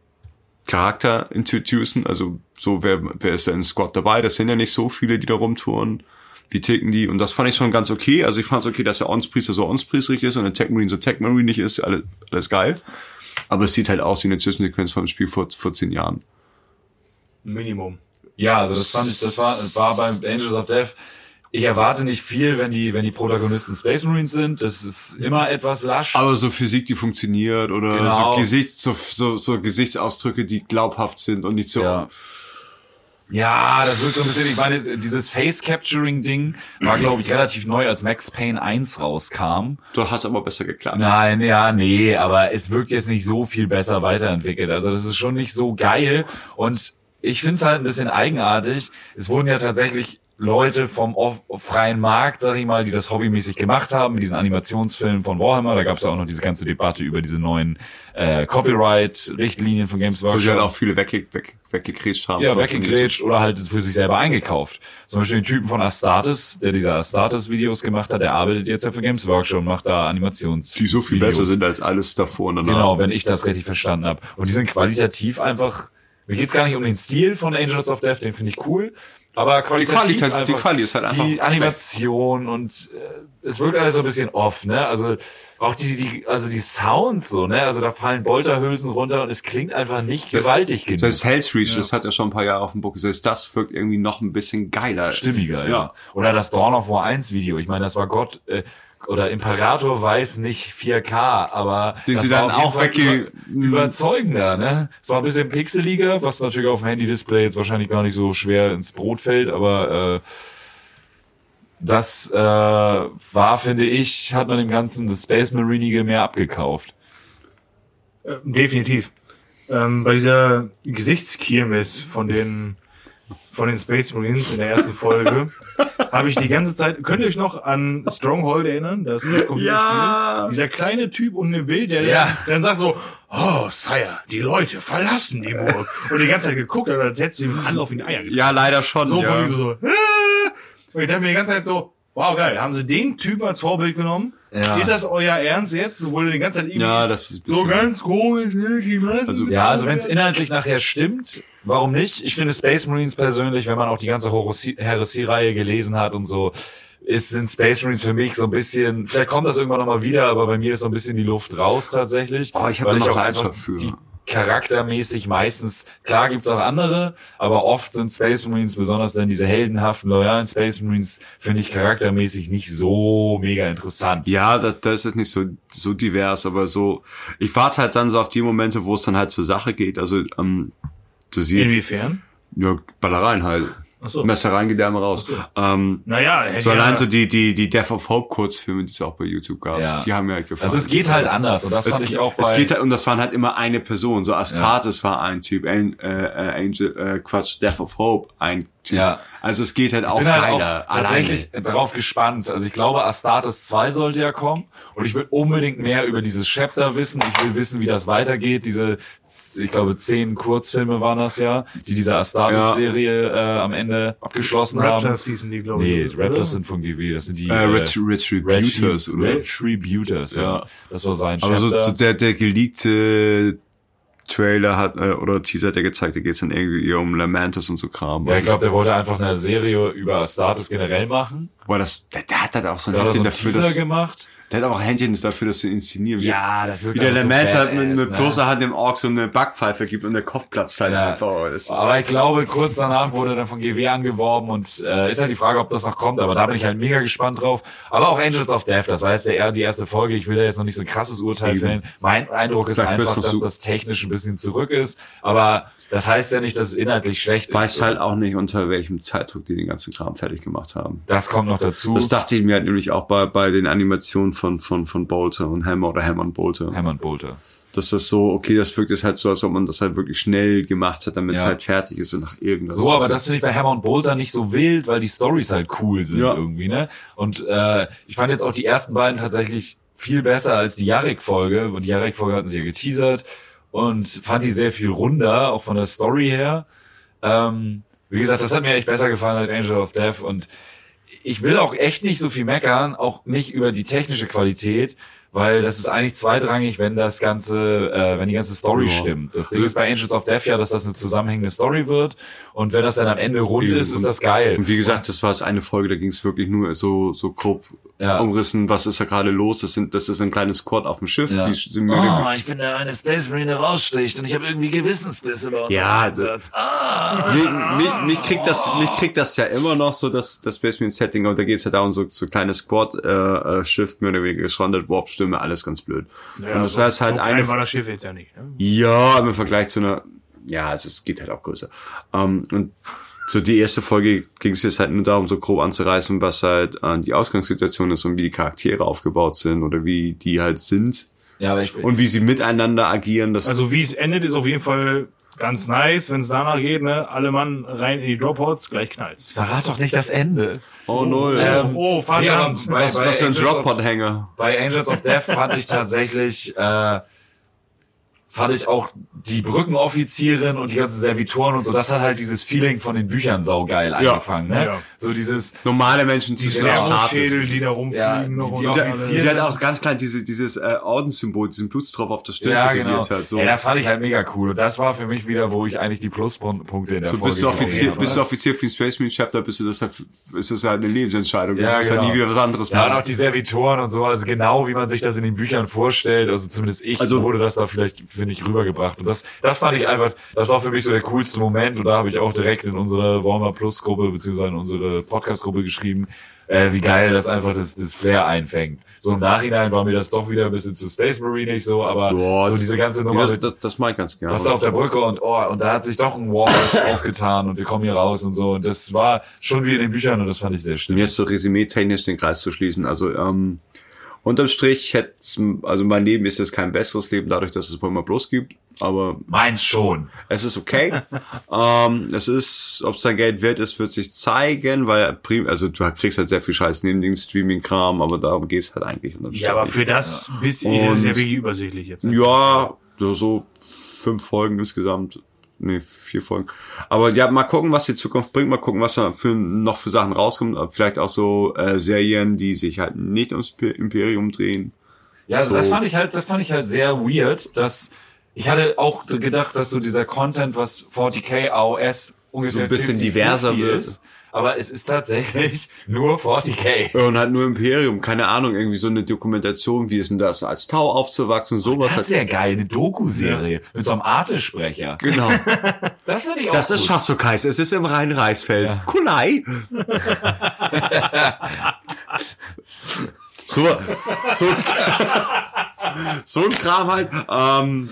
Charakter introducen, also so, wer, wer ist da im Squad dabei? Das sind ja nicht so viele, die da rumtouren. Wie ticken die? Und das fand ich schon ganz okay. Also ich fand es okay, dass der Onspriester so onspriestrig ist und der Tech Marine so Tech Marine nicht ist. Alles, alles geil. Aber es sieht halt aus wie eine Zwischensequenz vom Spiel vor, vor zehn Jahren. Minimum. Ja, also das fand ich, das war, war beim Angels of Death. Ich erwarte nicht viel, wenn die, wenn die Protagonisten Space Marines sind. Das ist immer etwas lasch. Aber so Physik, die funktioniert oder Genau. so, Gesicht, so, so, so Gesichtsausdrücke, die glaubhaft sind und nicht so. Ja. Ja, das wird so ein bisschen, ich meine, dieses Face-Capturing-Ding war, glaube ich, relativ neu, als Max Payne 1 rauskam. Du hast aber besser geklappt. Nein, ja, nee, aber es wirkt jetzt nicht so viel besser weiterentwickelt. Also das ist schon nicht so geil. Und ich finde es halt ein bisschen eigenartig. Es wurden ja tatsächlich Leute vom freien Markt, sag ich mal, die das hobbymäßig gemacht haben, mit diesen Animationsfilmen von Warhammer. Da gab es ja auch noch diese ganze Debatte über diese neuen äh, Copyright-Richtlinien von Games Wo sie Workshop. halt auch viele wegge weg, weggekriegt haben. Ja, weggegrätscht oder halt für sich selber eingekauft. Zum Beispiel den Typen von Astartes, der diese Astartes-Videos gemacht hat, der arbeitet jetzt ja für Games Workshop und macht da Animations. Die so viel Videos. besser sind als alles davor und danach. Genau, wenn ich das richtig verstanden habe. Und die sind qualitativ einfach. Mir geht's gar nicht um den Stil von Angels of Death, den finde ich cool. Aber qualitativ Qualität- die einfach Quali ist halt einfach die. Animation und äh, es wirkt alles so ein bisschen off, ne? Also auch die, die, also die Sounds so, ne? Also da fallen Bolterhülsen runter und es klingt einfach nicht gewaltig genug. Selbst Hell's Reach, das hat ja schon ein paar Jahre auf dem Buckel. Selbst das wirkt irgendwie noch ein bisschen geiler. stimmiger, ja. Ja. Oder das Dawn of War 1 Video. Ich meine, das war Gott äh, oder Imperator weiß nicht 4K, aber Den das sie dann auch wegge- über, überzeugender, ne? Es war ein bisschen pixeliger, was natürlich auf dem Handy-Display jetzt wahrscheinlich gar nicht so schwer ins Brot fällt, aber äh, das äh, war, finde ich, hat man dem Ganzen das Space Marinige mehr abgekauft. Äh, definitiv. Ähm, bei dieser Gesichtskirmes von den von den Space Marines in der ersten Folge habe ich die ganze Zeit. Könnt ihr euch noch an Stronghold erinnern? Das Computerspiel? Ja. Dieser kleine Typ und ein Bild, der Ja. dann sagt so: Oh, Sire, die Leute verlassen die Burg. Und die ganze Zeit geguckt hat, als hättest du ihm Anlauf in die Eier gekriegt. Ja, leider schon. So ja. von so. äh. Und ich dachte mir die ganze Zeit so, wow, geil, haben sie den Typen als Vorbild genommen? Ja. Ist das euer Ernst jetzt? Wo ihr die ganze Zeit irgendwie Ja, das ist ein so ganz komisch, ne, Also- Ja, also wenn es inhaltlich nachher stimmt, warum nicht? Ich finde Space Marines persönlich, wenn man auch die ganze Heresy- Heresy-Reihe gelesen hat und so, ist, sind Space Marines für mich so ein bisschen, vielleicht kommt das irgendwann nochmal wieder, aber bei mir ist so ein bisschen die Luft raus tatsächlich. Oh, ich hab weil da ich noch auch einfach für. die charaktermäßig meistens, klar gibt's auch andere, aber oft sind Space Marines, besonders dann diese heldenhaften, loyalen Space Marines, finde ich charaktermäßig nicht so mega interessant. Ja, das, das ist nicht so, so divers, aber so, ich warte halt dann so auf die Momente, wo es dann halt zur Sache geht. Also, ähm, du siehst, Inwiefern? ja, Ballereien halt. So. Messer rein, Gedärme raus. Ähm, Naja, so ja- allein so die, die, die Death of Hope Kurzfilme, die es auch bei YouTube gab, Ja. die haben mir halt gefallen. Also es geht halt anders und das es, fand ich auch bei... es geht halt, und das waren halt immer eine Person. So Astartes war ein Typ, An, äh, äh, Angel, äh, Quatsch, Death of Hope ein Typ. Ja. Also es geht halt auch bin halt geiler. auch tatsächlich darauf gespannt. Also ich glaube, Astartes 2 sollte ja kommen und ich will unbedingt mehr über dieses Chapter wissen. Ich will wissen, wie das weitergeht. Diese, ich glaube, zehn Kurzfilme waren das ja, die diese Astartes-Serie äh, am Ende abgeschlossen haben. Raptors hießen die, glaube Nee, ich. Raptors sind von GW, das sind die Äh, Ret Retributors, oder? Retributors, ja. Ja. Das war sein Aber Chapter. so, so der, der geleakte Trailer hat äh, oder Teaser hat er gezeigt, da geht's dann irgendwie eher um Lamentus und so Kram. Ja, ich glaube, der wollte einfach eine Serie über Astartes generell machen. Boah, das, der, der hat halt auch so ein Da hat so Händchen einen dafür, Teaser das, gemacht. Der hat auch ein Händchen dafür, das zu inszenieren. Wie- Ja, das wird Wie der so Lament halt mit, mit ne? bloßer Hand dem Ork so eine Backpfeife gibt und der Kopf platzt halt Ja. einfach. Oh, Aber ich glaube, kurz danach wurde dann von GW angeworben und äh, ist halt die Frage, ob das noch kommt. Aber da bin ich halt mega gespannt drauf. Aber auch Angels of Death, das war jetzt der, die erste Folge. Ich will da jetzt noch nicht so ein krasses Urteil Eben. fällen. Mein Eindruck ist Vielleicht einfach, dass das technisch ein bisschen zurück ist. Aber das heißt ja nicht, dass es inhaltlich schlecht weiß ist. halt auch nicht, unter welchem Zeitdruck die den ganzen Kram fertig gemacht haben. Das kommt noch dazu. Das dachte ich mir halt nämlich auch bei, bei den Animationen von, von, von Bolter und Hammer oder Hammer und Bolter. Hammond Bolter. Dass das so, okay, das wirkt jetzt halt so, als ob man das halt wirklich schnell gemacht hat, damit es Ja. halt fertig ist und nach irgendwas. So, aber das finde ich bei Hammer und Bolter nicht so wild, weil die Stories halt cool sind Ja. irgendwie, ne? Und äh, ich fand jetzt auch die ersten beiden tatsächlich viel besser als die Jarek-Folge. Und die Jarek-Folge hatten sie ja geteasert und fand die sehr viel runder, auch von der Story her. Ähm, wie gesagt, das hat mir echt besser gefallen als Angel of Death und ich will auch echt nicht so viel meckern, auch nicht über die technische Qualität, weil das ist eigentlich zweitrangig, wenn das ganze, äh, wenn die ganze Story Ja. stimmt. Das Ding ist bei Angels of Death ja, dass das eine zusammenhängende Story wird und wenn das dann am Ende rund ist, ist das geil. Und wie gesagt, das war jetzt eine Folge, da ging es wirklich nur so, so grob Ja. umrissen, was ist da gerade los. Das sind, das ist ein kleines Squad auf dem Schiff. Ja. Die sind Oh, ich bin der eine Space Marine, der raussticht und ich habe irgendwie Gewissensbisse bei unserem Ja, Einsatz. Ah. mich, mich, mich kriegt das, mich kriegt das ja immer noch so, dass das Space Marine Setting, aber da geht's ja darum, so, so kleines Squad, äh, äh, Schiff, mehr oder weniger geschrandet, Warp-Stimme, alles ganz blöd. Ja, und das so, war jetzt halt so eine, war das Schiff jetzt ja nicht. Ne? ja, im Vergleich zu einer, ja, es, es geht halt auch größer. Ähm, und so die erste Folge ging es jetzt halt nur darum, so grob anzureißen, was halt äh, die Ausgangssituation ist und wie die Charaktere aufgebaut sind oder wie die halt sind Ja, aber ich und wie sie miteinander agieren. Das Also wie es endet, ist auf jeden Fall ganz nice, wenn es danach geht, ne? Alle Mann rein in die Dropouts, gleich knallt's. verrat doch nicht das Ende. oh null. Ähm, oh, Fabian, nee, aber bei- was, bei was für ein Droppot-Hänger. Bei Angels of Death fand ich tatsächlich, äh, fand ich auch die Brückenoffizierin und die ganzen Servitoren und so, das hat halt dieses Feeling von den Büchern saugeil eingefangen, ne? Ja. So dieses, Normale Menschen zu die Servoschädel, die da rumfliegen. Ja, die- die Die hat auch ganz klein diese, dieses äh, Ordenssymbol, diesen Blutstropf auf der Stirn ja, tätowiert genau. halt so. Ey, das fand ich halt mega cool. Und das war für mich wieder, wo ich eigentlich die Pluspunkte in der so Folge bist du Offizier, habe. bist du Offizier für den Space Marine Chapter, bist du das halt, ist das halt eine Lebensentscheidung. Ja, du genau. halt nie wieder was anderes Ja, und machen. auch die Servitoren und so, also genau wie man sich das in den Büchern vorstellt, also zumindest ich Also- wurde das da vielleicht, finde ich, rübergebracht. Und das, das fand ich einfach, das war für mich so der coolste Moment und da habe ich auch direkt in unsere Warmer Plus Gruppe, beziehungsweise in unsere Podcast Gruppe geschrieben, äh, wie geil das einfach das, das Flair einfängt. So im Nachhinein war mir das doch wieder ein bisschen zu Space Marine nicht so, aber Ja, so diese ganze Nummer das, das, das mag ich ganz gerne. was da auf der Brücke und oh, und da hat sich doch ein Wall aufgetan und wir kommen hier raus und so. Und das war schon wie in den Büchern und das fand ich sehr Und stimmig. jetzt so resümee-technisch den Kreis zu schließen. Also ähm, unterm Strich hätte also mein Leben ist jetzt kein besseres Leben dadurch, dass es Bäumer bloß gibt, aber Meins schon. es ist okay. ähm, es ist, ob es sein Geld wert ist, wird sich zeigen, weil prim, also du kriegst halt sehr viel Scheiß neben dem Streaming-Kram, aber darum geht's halt eigentlich. unterm Ja, aber Strich. für das bisschen Und- das ist ja wirklich übersichtlich jetzt. Ja, so fünf Folgen insgesamt. Nee, vier Folgen. Aber ja, mal gucken, was die Zukunft bringt, mal gucken, was da für, noch für Sachen rauskommen. Vielleicht auch so äh, Serien, die sich halt nicht ums Imperium drehen. Ja, also So. das fand ich halt, das fand ich halt sehr weird, dass ich hatte auch gedacht, dass so dieser Content, was 40k AOS ungefähr So ein bisschen 50-50 diverser wird. ist, aber es ist tatsächlich nur 40k. Ja, Und halt nur Imperium, keine Ahnung, irgendwie so eine Dokumentation, wie ist denn das, als Tau aufzuwachsen, sowas Das halt. wäre geil, eine Doku-Serie mit so einem Arte-Sprecher. Genau. Das finde ich auch Das ist gut. Schassokais, es ist im Rhein-Reichsfeld. Kulai. so, so, so ein Kram halt. Ähm,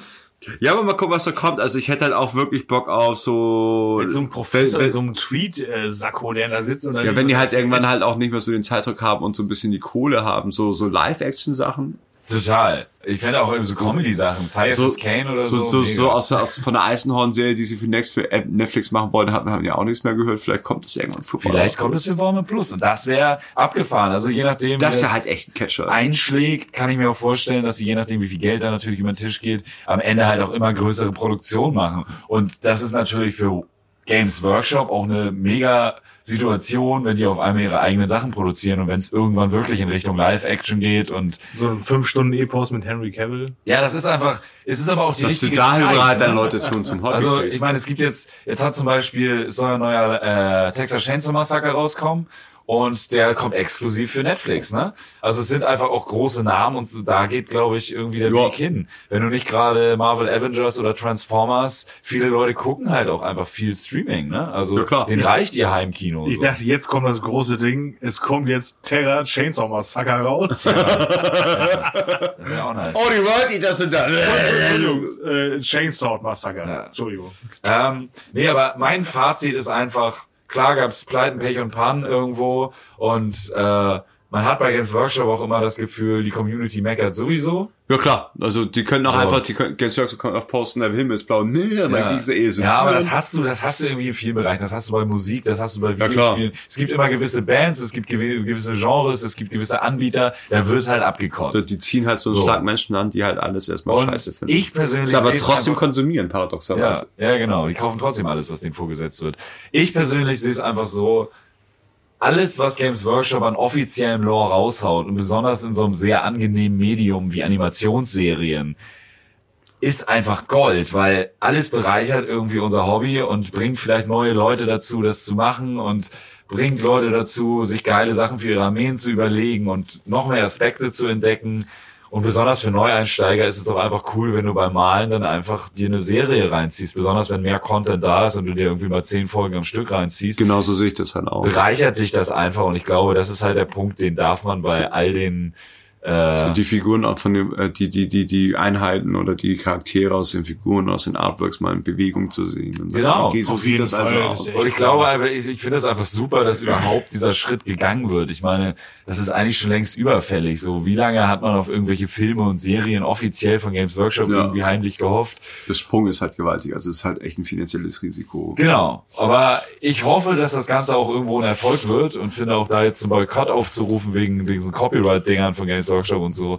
ja, aber mal gucken, was da kommt. Also ich hätte halt auch wirklich Bock auf so... Mit so einem Professor, wenn, mit so einem Tweet-Sakko, der da sitzt und dann ja, wenn die halt irgendwann halt auch nicht mehr so den Zeitdruck haben und so ein bisschen die Kohle haben, so, so Live-Action-Sachen. Total. Ich fände auch irgendwie so Comedy-Sachen, Cyrus So, Kane oder so, so. so, so aus, aus von der Eisenhorn-Serie, die sie für Next für App- Netflix machen wollten, haben wir ja auch nichts mehr gehört. Vielleicht kommt das irgendwann vorbei. Vielleicht kommt es für Warmer Plus und das wäre abgefahren. Also je nachdem, Das wäre halt echt ein Catcher. einschlägt, kann ich mir auch vorstellen, dass sie je nachdem, wie viel Geld da natürlich über den Tisch geht, am Ende halt auch immer größere Produktionen machen. Und das ist natürlich für Games Workshop auch eine mega Situation, wenn die auf einmal ihre eigenen Sachen produzieren und wenn es irgendwann wirklich in Richtung Live-Action geht und So ein fünf Stunden Epos mit Henry Cavill. ja, das ist einfach, es ist aber auch die Dass du richtige da Zeit, überall ne? dann Leute zu zum Hobby Also ich meine, es gibt jetzt, jetzt hat zum Beispiel, es soll ein neuer äh, Texas Chainsaw Massacre rauskommen und der kommt exklusiv für Netflix, ne? Also es sind einfach auch große Namen und so, da geht, glaube ich, irgendwie der Ja. Weg hin. Wenn du nicht gerade Marvel Avengers oder Transformers, viele Leute gucken halt auch einfach viel Streaming, ne? Also Ja, klar. denen reicht ihr Heimkino. Ich so. dachte, jetzt kommt das große Ding. Es kommt jetzt Terra Chainsaw Massacre raus. das ist ja auch nice. oh, die Leute, das sind da. Entschuldigung, äh, Chainsaw Massacre. Ja. Entschuldigung. Ähm, nee, aber mein Fazit ist einfach, klar gab's Pleiten, Pech und Pannen irgendwo und äh, man hat bei Games Workshop auch immer das Gefühl, die Community meckert sowieso. Ja klar, also die können auch So. einfach, die können, Games Workshop können auch posten, der Himmel ist blau. Nee, aber Ja. diese eh so. ja, aber das hast du, das hast du irgendwie in vielen Bereichen. Das hast du bei Musik, das hast du bei klar. Videospielen. es gibt immer gewisse Bands, es gibt gewi- gewisse Genres, es gibt gewisse Anbieter. Da wird halt abgekotzt. Die ziehen halt so, So. stark Menschen an, die halt alles erstmal Und scheiße finden. ich persönlich Ist aber trotzdem konsumieren, Ja, paradoxerweise. ja, genau. Die kaufen trotzdem alles, was denen vorgesetzt wird. Ich persönlich sehe es einfach so, alles, was Games Workshop an offiziellem Lore raushaut und besonders in so einem sehr angenehmen Medium wie Animationsserien, ist einfach Gold, weil alles bereichert irgendwie unser Hobby und bringt vielleicht neue Leute dazu, das zu machen und bringt Leute dazu, sich geile Sachen für ihre Armeen zu überlegen und noch mehr Aspekte zu entdecken. Und besonders für Neueinsteiger ist es doch einfach cool, wenn du beim Malen dann einfach dir eine Serie reinziehst. Besonders wenn mehr Content da ist und du dir irgendwie mal zehn Folgen am Stück reinziehst. Genauso sehe ich das halt auch. Bereichert dich das einfach. Und ich glaube, das ist halt der Punkt, den darf man bei all den äh, die Figuren auch von dem, äh, die, die, die, die Einheiten oder die Charaktere aus den Figuren, aus den Artworks mal in Bewegung zu sehen. Und Genau, okay, so auf sieht jeden das also Fall. aus. Das ist Und ich glaube einfach, ich, ich finde es einfach super, dass überhaupt dieser Schritt gegangen wird. Ich meine, das ist eigentlich schon längst überfällig. So, wie lange hat man auf irgendwelche Filme und Serien offiziell von Games Workshop Ja. irgendwie heimlich gehofft? Der Sprung ist halt gewaltig, also es ist halt echt ein finanzielles Risiko. Genau. Aber ich hoffe, dass das Ganze auch irgendwo ein Erfolg wird und finde auch da jetzt zum Boykott aufzurufen wegen, so Copyright-Dingern von Games Workshop und so.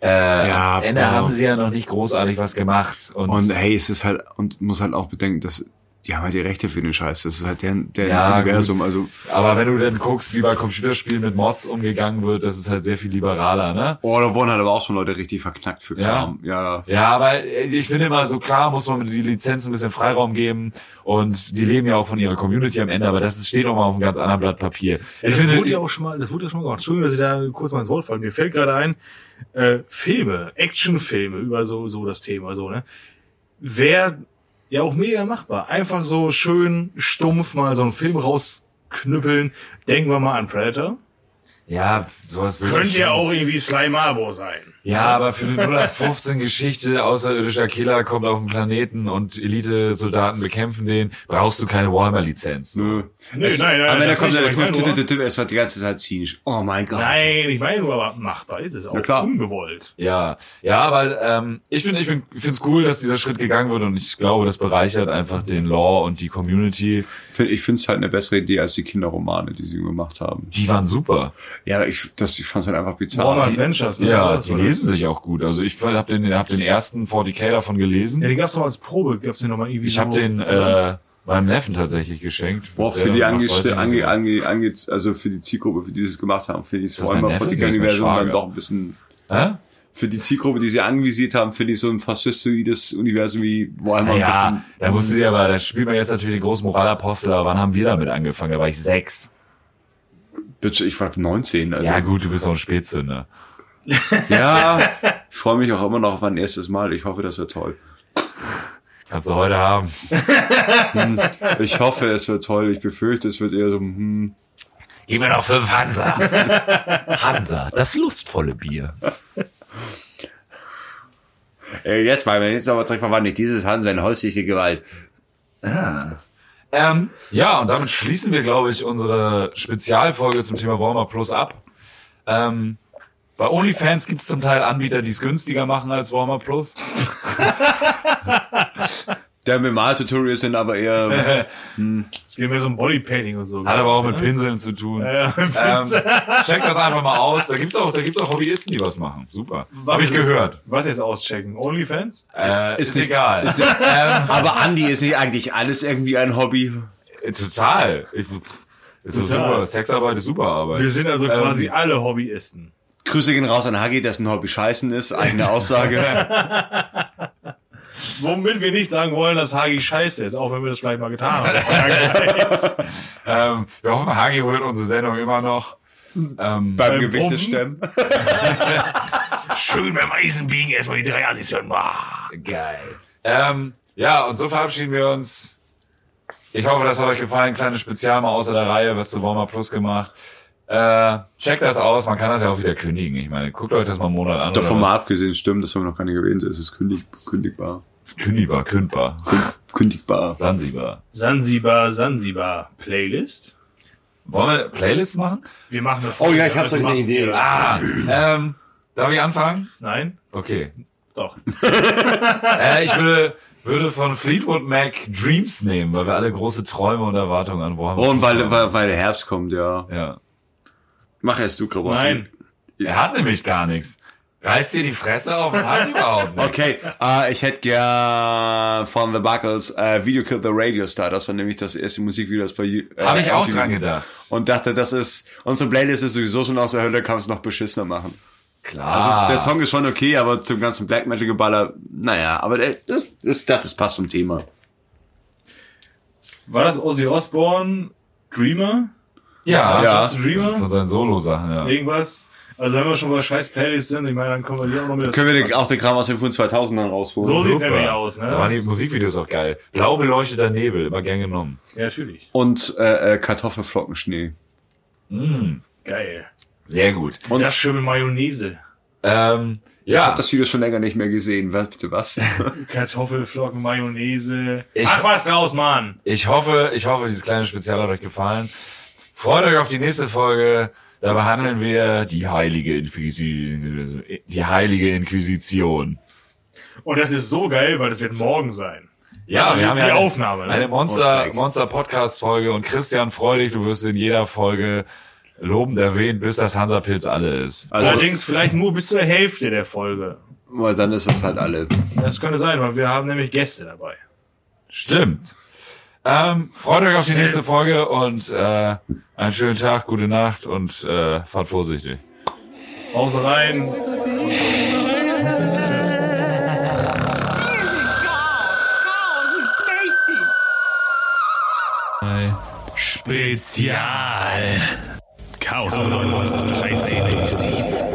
Äh, Ja, am Ende boah. haben sie ja noch nicht großartig was gemacht. Und, Und hey, es ist halt, und muss halt auch bedenken, dass die haben halt die Rechte für den Scheiß. Das ist halt der, der Ja, Universum. Also, aber wenn du dann guckst, wie bei Computerspielen mit Mods umgegangen wird, das ist halt sehr viel liberaler, ne? oh, da wurden halt aber auch schon Leute richtig verknackt für Ja. Kram. Ja. Ja, aber ich finde immer so klar, muss man die Lizenz ein bisschen Freiraum geben und die leben ja auch von ihrer Community am Ende, aber das steht auch mal auf einem ganz anderen Blatt Papier. Ja, Ich das finde, wurde ja auch schon mal, das wurde ja schon mal gemacht. Entschuldigung, dass ich da kurz mal ins Wort falle. Mir fällt gerade ein, äh, Filme, Actionfilme über so, so das Thema, so, ne? Wäre ja auch mega machbar. Einfach so schön stumpf mal so einen Film rausknüppeln. Denken wir mal an Predator. ja, sowas würde Könnte ja auch irgendwie Sly Marbo sein. Ja, aber für eine 0815 Geschichte, außerirdischer Killer kommt auf den Planeten und Elite-Soldaten bekämpfen den, brauchst du keine Warhammer-Lizenz. Nö. Nee, es, nein, nein, aber wenn er das kommt, der es wird die ganze Zeit zynisch. Oh mein Gott. Nein, ich meine nur, aber machbar ist es auch. Klar. Ungewollt. Ja, ja, aber ähm, ich bin, ich bin, finde es cool, dass dieser Schritt gegangen wird und ich glaube, das bereichert einfach den Lore und die Community. Ich finde es halt eine bessere Idee als die Kinderromane, die sie gemacht haben. Die waren super. Ja, ich, das, ich fand es halt einfach bizarr. Warner Adventures, ne? Ja, die ne? Lesen sich auch gut. Also ich habe den, hab den ersten 40k davon gelesen. Ja, die gab's noch als Probe, gab's den nochmal irgendwie Ich habe den äh, meinem Neffen tatsächlich geschenkt. Boah, für die ange, ange, ange, ange, also für die Zielgruppe, für die sie es gemacht haben, finde ich es vor allem mein mal vor Neffe? die Nee, ist mein Universum dann Schwager. doch ein bisschen, Hä? für die Zielgruppe, die sie anvisiert haben, finde ich so ein faschistoides Universum wie Warhammer Ja, ein da musst du dir aber, da spielt man jetzt natürlich den großen Moralapostel, aber wann haben wir damit angefangen? Da war ich sechs. bisschen, ich war 19, also. Ja gut, du bist auch ein Spätzünder. Ja, ich freue mich auch immer noch auf mein erstes Mal. Ich hoffe, das wird toll. Kannst du heute haben. Ich hoffe, es wird toll. Ich befürchte, es wird eher so, hm, Gib mir noch fünf Hansa. Hansa, das lustvolle Bier. Äh, jetzt mal, wenn jetzt aber direkt verwandelt, dieses Hans in häusliche Gewalt. Ähm, ja, und damit schließen wir, glaube ich, unsere Spezialfolge zum Thema Warhammer Plus ab. Ähm, bei OnlyFans gibt es zum Teil Anbieter, die es günstiger machen als Warhammer Plus. Der mit Maltutorials sind aber eher, Es geht mehr so um Bodypainting und so. Hat aber auch mit Pinseln zu tun. Ja, ja, mit Ähm, check das einfach mal aus. Da gibt's auch, da gibt's auch Hobbyisten, die was machen. Super. Hab ich gehört. Was jetzt auschecken? Onlyfans? Äh, ist, Ist nicht- egal. ähm, aber Andi ist nicht eigentlich alles irgendwie ein Hobby. äh, total. Ich, ist so Total. super. Sexarbeit ist super Arbeit. Wir sind also Ähm, quasi alle Hobbyisten. Grüße gehen raus an Hagi, dessen Hobby scheißen ist, eigene Aussage. Womit wir nicht sagen wollen, dass Hagi scheiße ist, auch wenn wir das vielleicht mal getan haben. Ähm, wir hoffen, Hagi hört unsere Sendung immer noch. Ähm, Beim Beim Gewichtestemmen. Schön beim Eisenbiegen erstmal die drei Assis-Hören. geil. Ähm, ja, und so verabschieden wir uns. Ich hoffe, das hat euch gefallen. Kleines Spezial mal außer der Reihe, was zu Warmer Plus gemacht. Äh, checkt das aus, man kann das ja auch wieder kündigen. Ich meine, guckt euch das mal einen Monat an. Davon mal abgesehen, stimmt, das haben wir noch gar nicht erwähnt, es ist kündig, kündigbar. Kündigbar, kündbar. Kündigbar. Sansibar. Sansibar, Sansibar. Playlist? Wollen wir Playlist machen? Wir machen eine Oh ja, ich Folge, hab so also eine machen Idee. Ah, ähm, darf ich anfangen? Nein? Okay. Doch. Äh, ich würde, würde von Fleetwood Mac Dreams nehmen, weil wir alle große Träume und Erwartungen an Warhammer Oh, und weil, haben. weil, weil der Herbst kommt, ja. Ja. Mach erst du, Grabos. Nein. Er hat nämlich gar nichts. Reißt dir die Fresse auf und hat überhaupt nichts. Okay, äh, ich hätte gern von The Buckles äh, Video Killed the Radio Star. Das war nämlich das erste Musikvideo, das bei äh, Habe ich auch dran gedacht. Und dachte, das ist, unsere Playlist ist sowieso schon aus der Hölle, kann es noch beschissener machen. Klar. Also der Song ist schon okay, aber zum ganzen Black Metal Geballer, naja, aber der, das, das, ich dachte, das passt zum Thema. War das Ozzy Osbourne? Dreamer? Ja, Ja. Just a Dreamer? Von seinen Solo-Sachen, ja. Irgendwas? Also wenn wir schon bei scheiß Playlists sind, ich meine, dann können wir die auch noch mit Können wir den, auch den Kram aus den 2000ern rausholen? So sieht's nämlich aus, Da waren ne? die Musikvideos auch geil. Blau beleuchteter Nebel, immer gern genommen. Ja, natürlich. Und äh, äh, Kartoffelflockenschnee. Geil. Sehr gut. Und das schön mit Mayonnaise. Ähm, Ich ja, habe das Video schon länger nicht mehr gesehen. Was, bitte was? Kartoffelflocken, Mayonnaise. Ich- Ach was draus, Mann! ich hoffe, ich hoffe, dieses kleine Spezial hat euch gefallen. Freut euch auf die nächste Folge. Da behandeln wir die heilige Inquisition. Die heilige Inquisition. Und das ist so geil, weil das wird morgen sein. Ja, Also wir haben die ja eine, Aufnahme, ne? eine Monster. Monster Podcast Folge und Christian, freu dich, du wirst in jeder Folge lobend erwähnt, bis das Hansapilz alle ist. Also, Allerdings vielleicht nur bis zur Hälfte der Folge. weil dann ist es halt alle. Das könnte sein, weil wir haben nämlich Gäste dabei. Stimmt. Ähm, freut euch auf die nächste Folge und äh, einen schönen Tag, gute Nacht und äh, fahrt vorsichtig. Haus rein. Chaos, Chaos ist mächtig. Spezial. Chaos bedeutet, was das 13 durchsieht.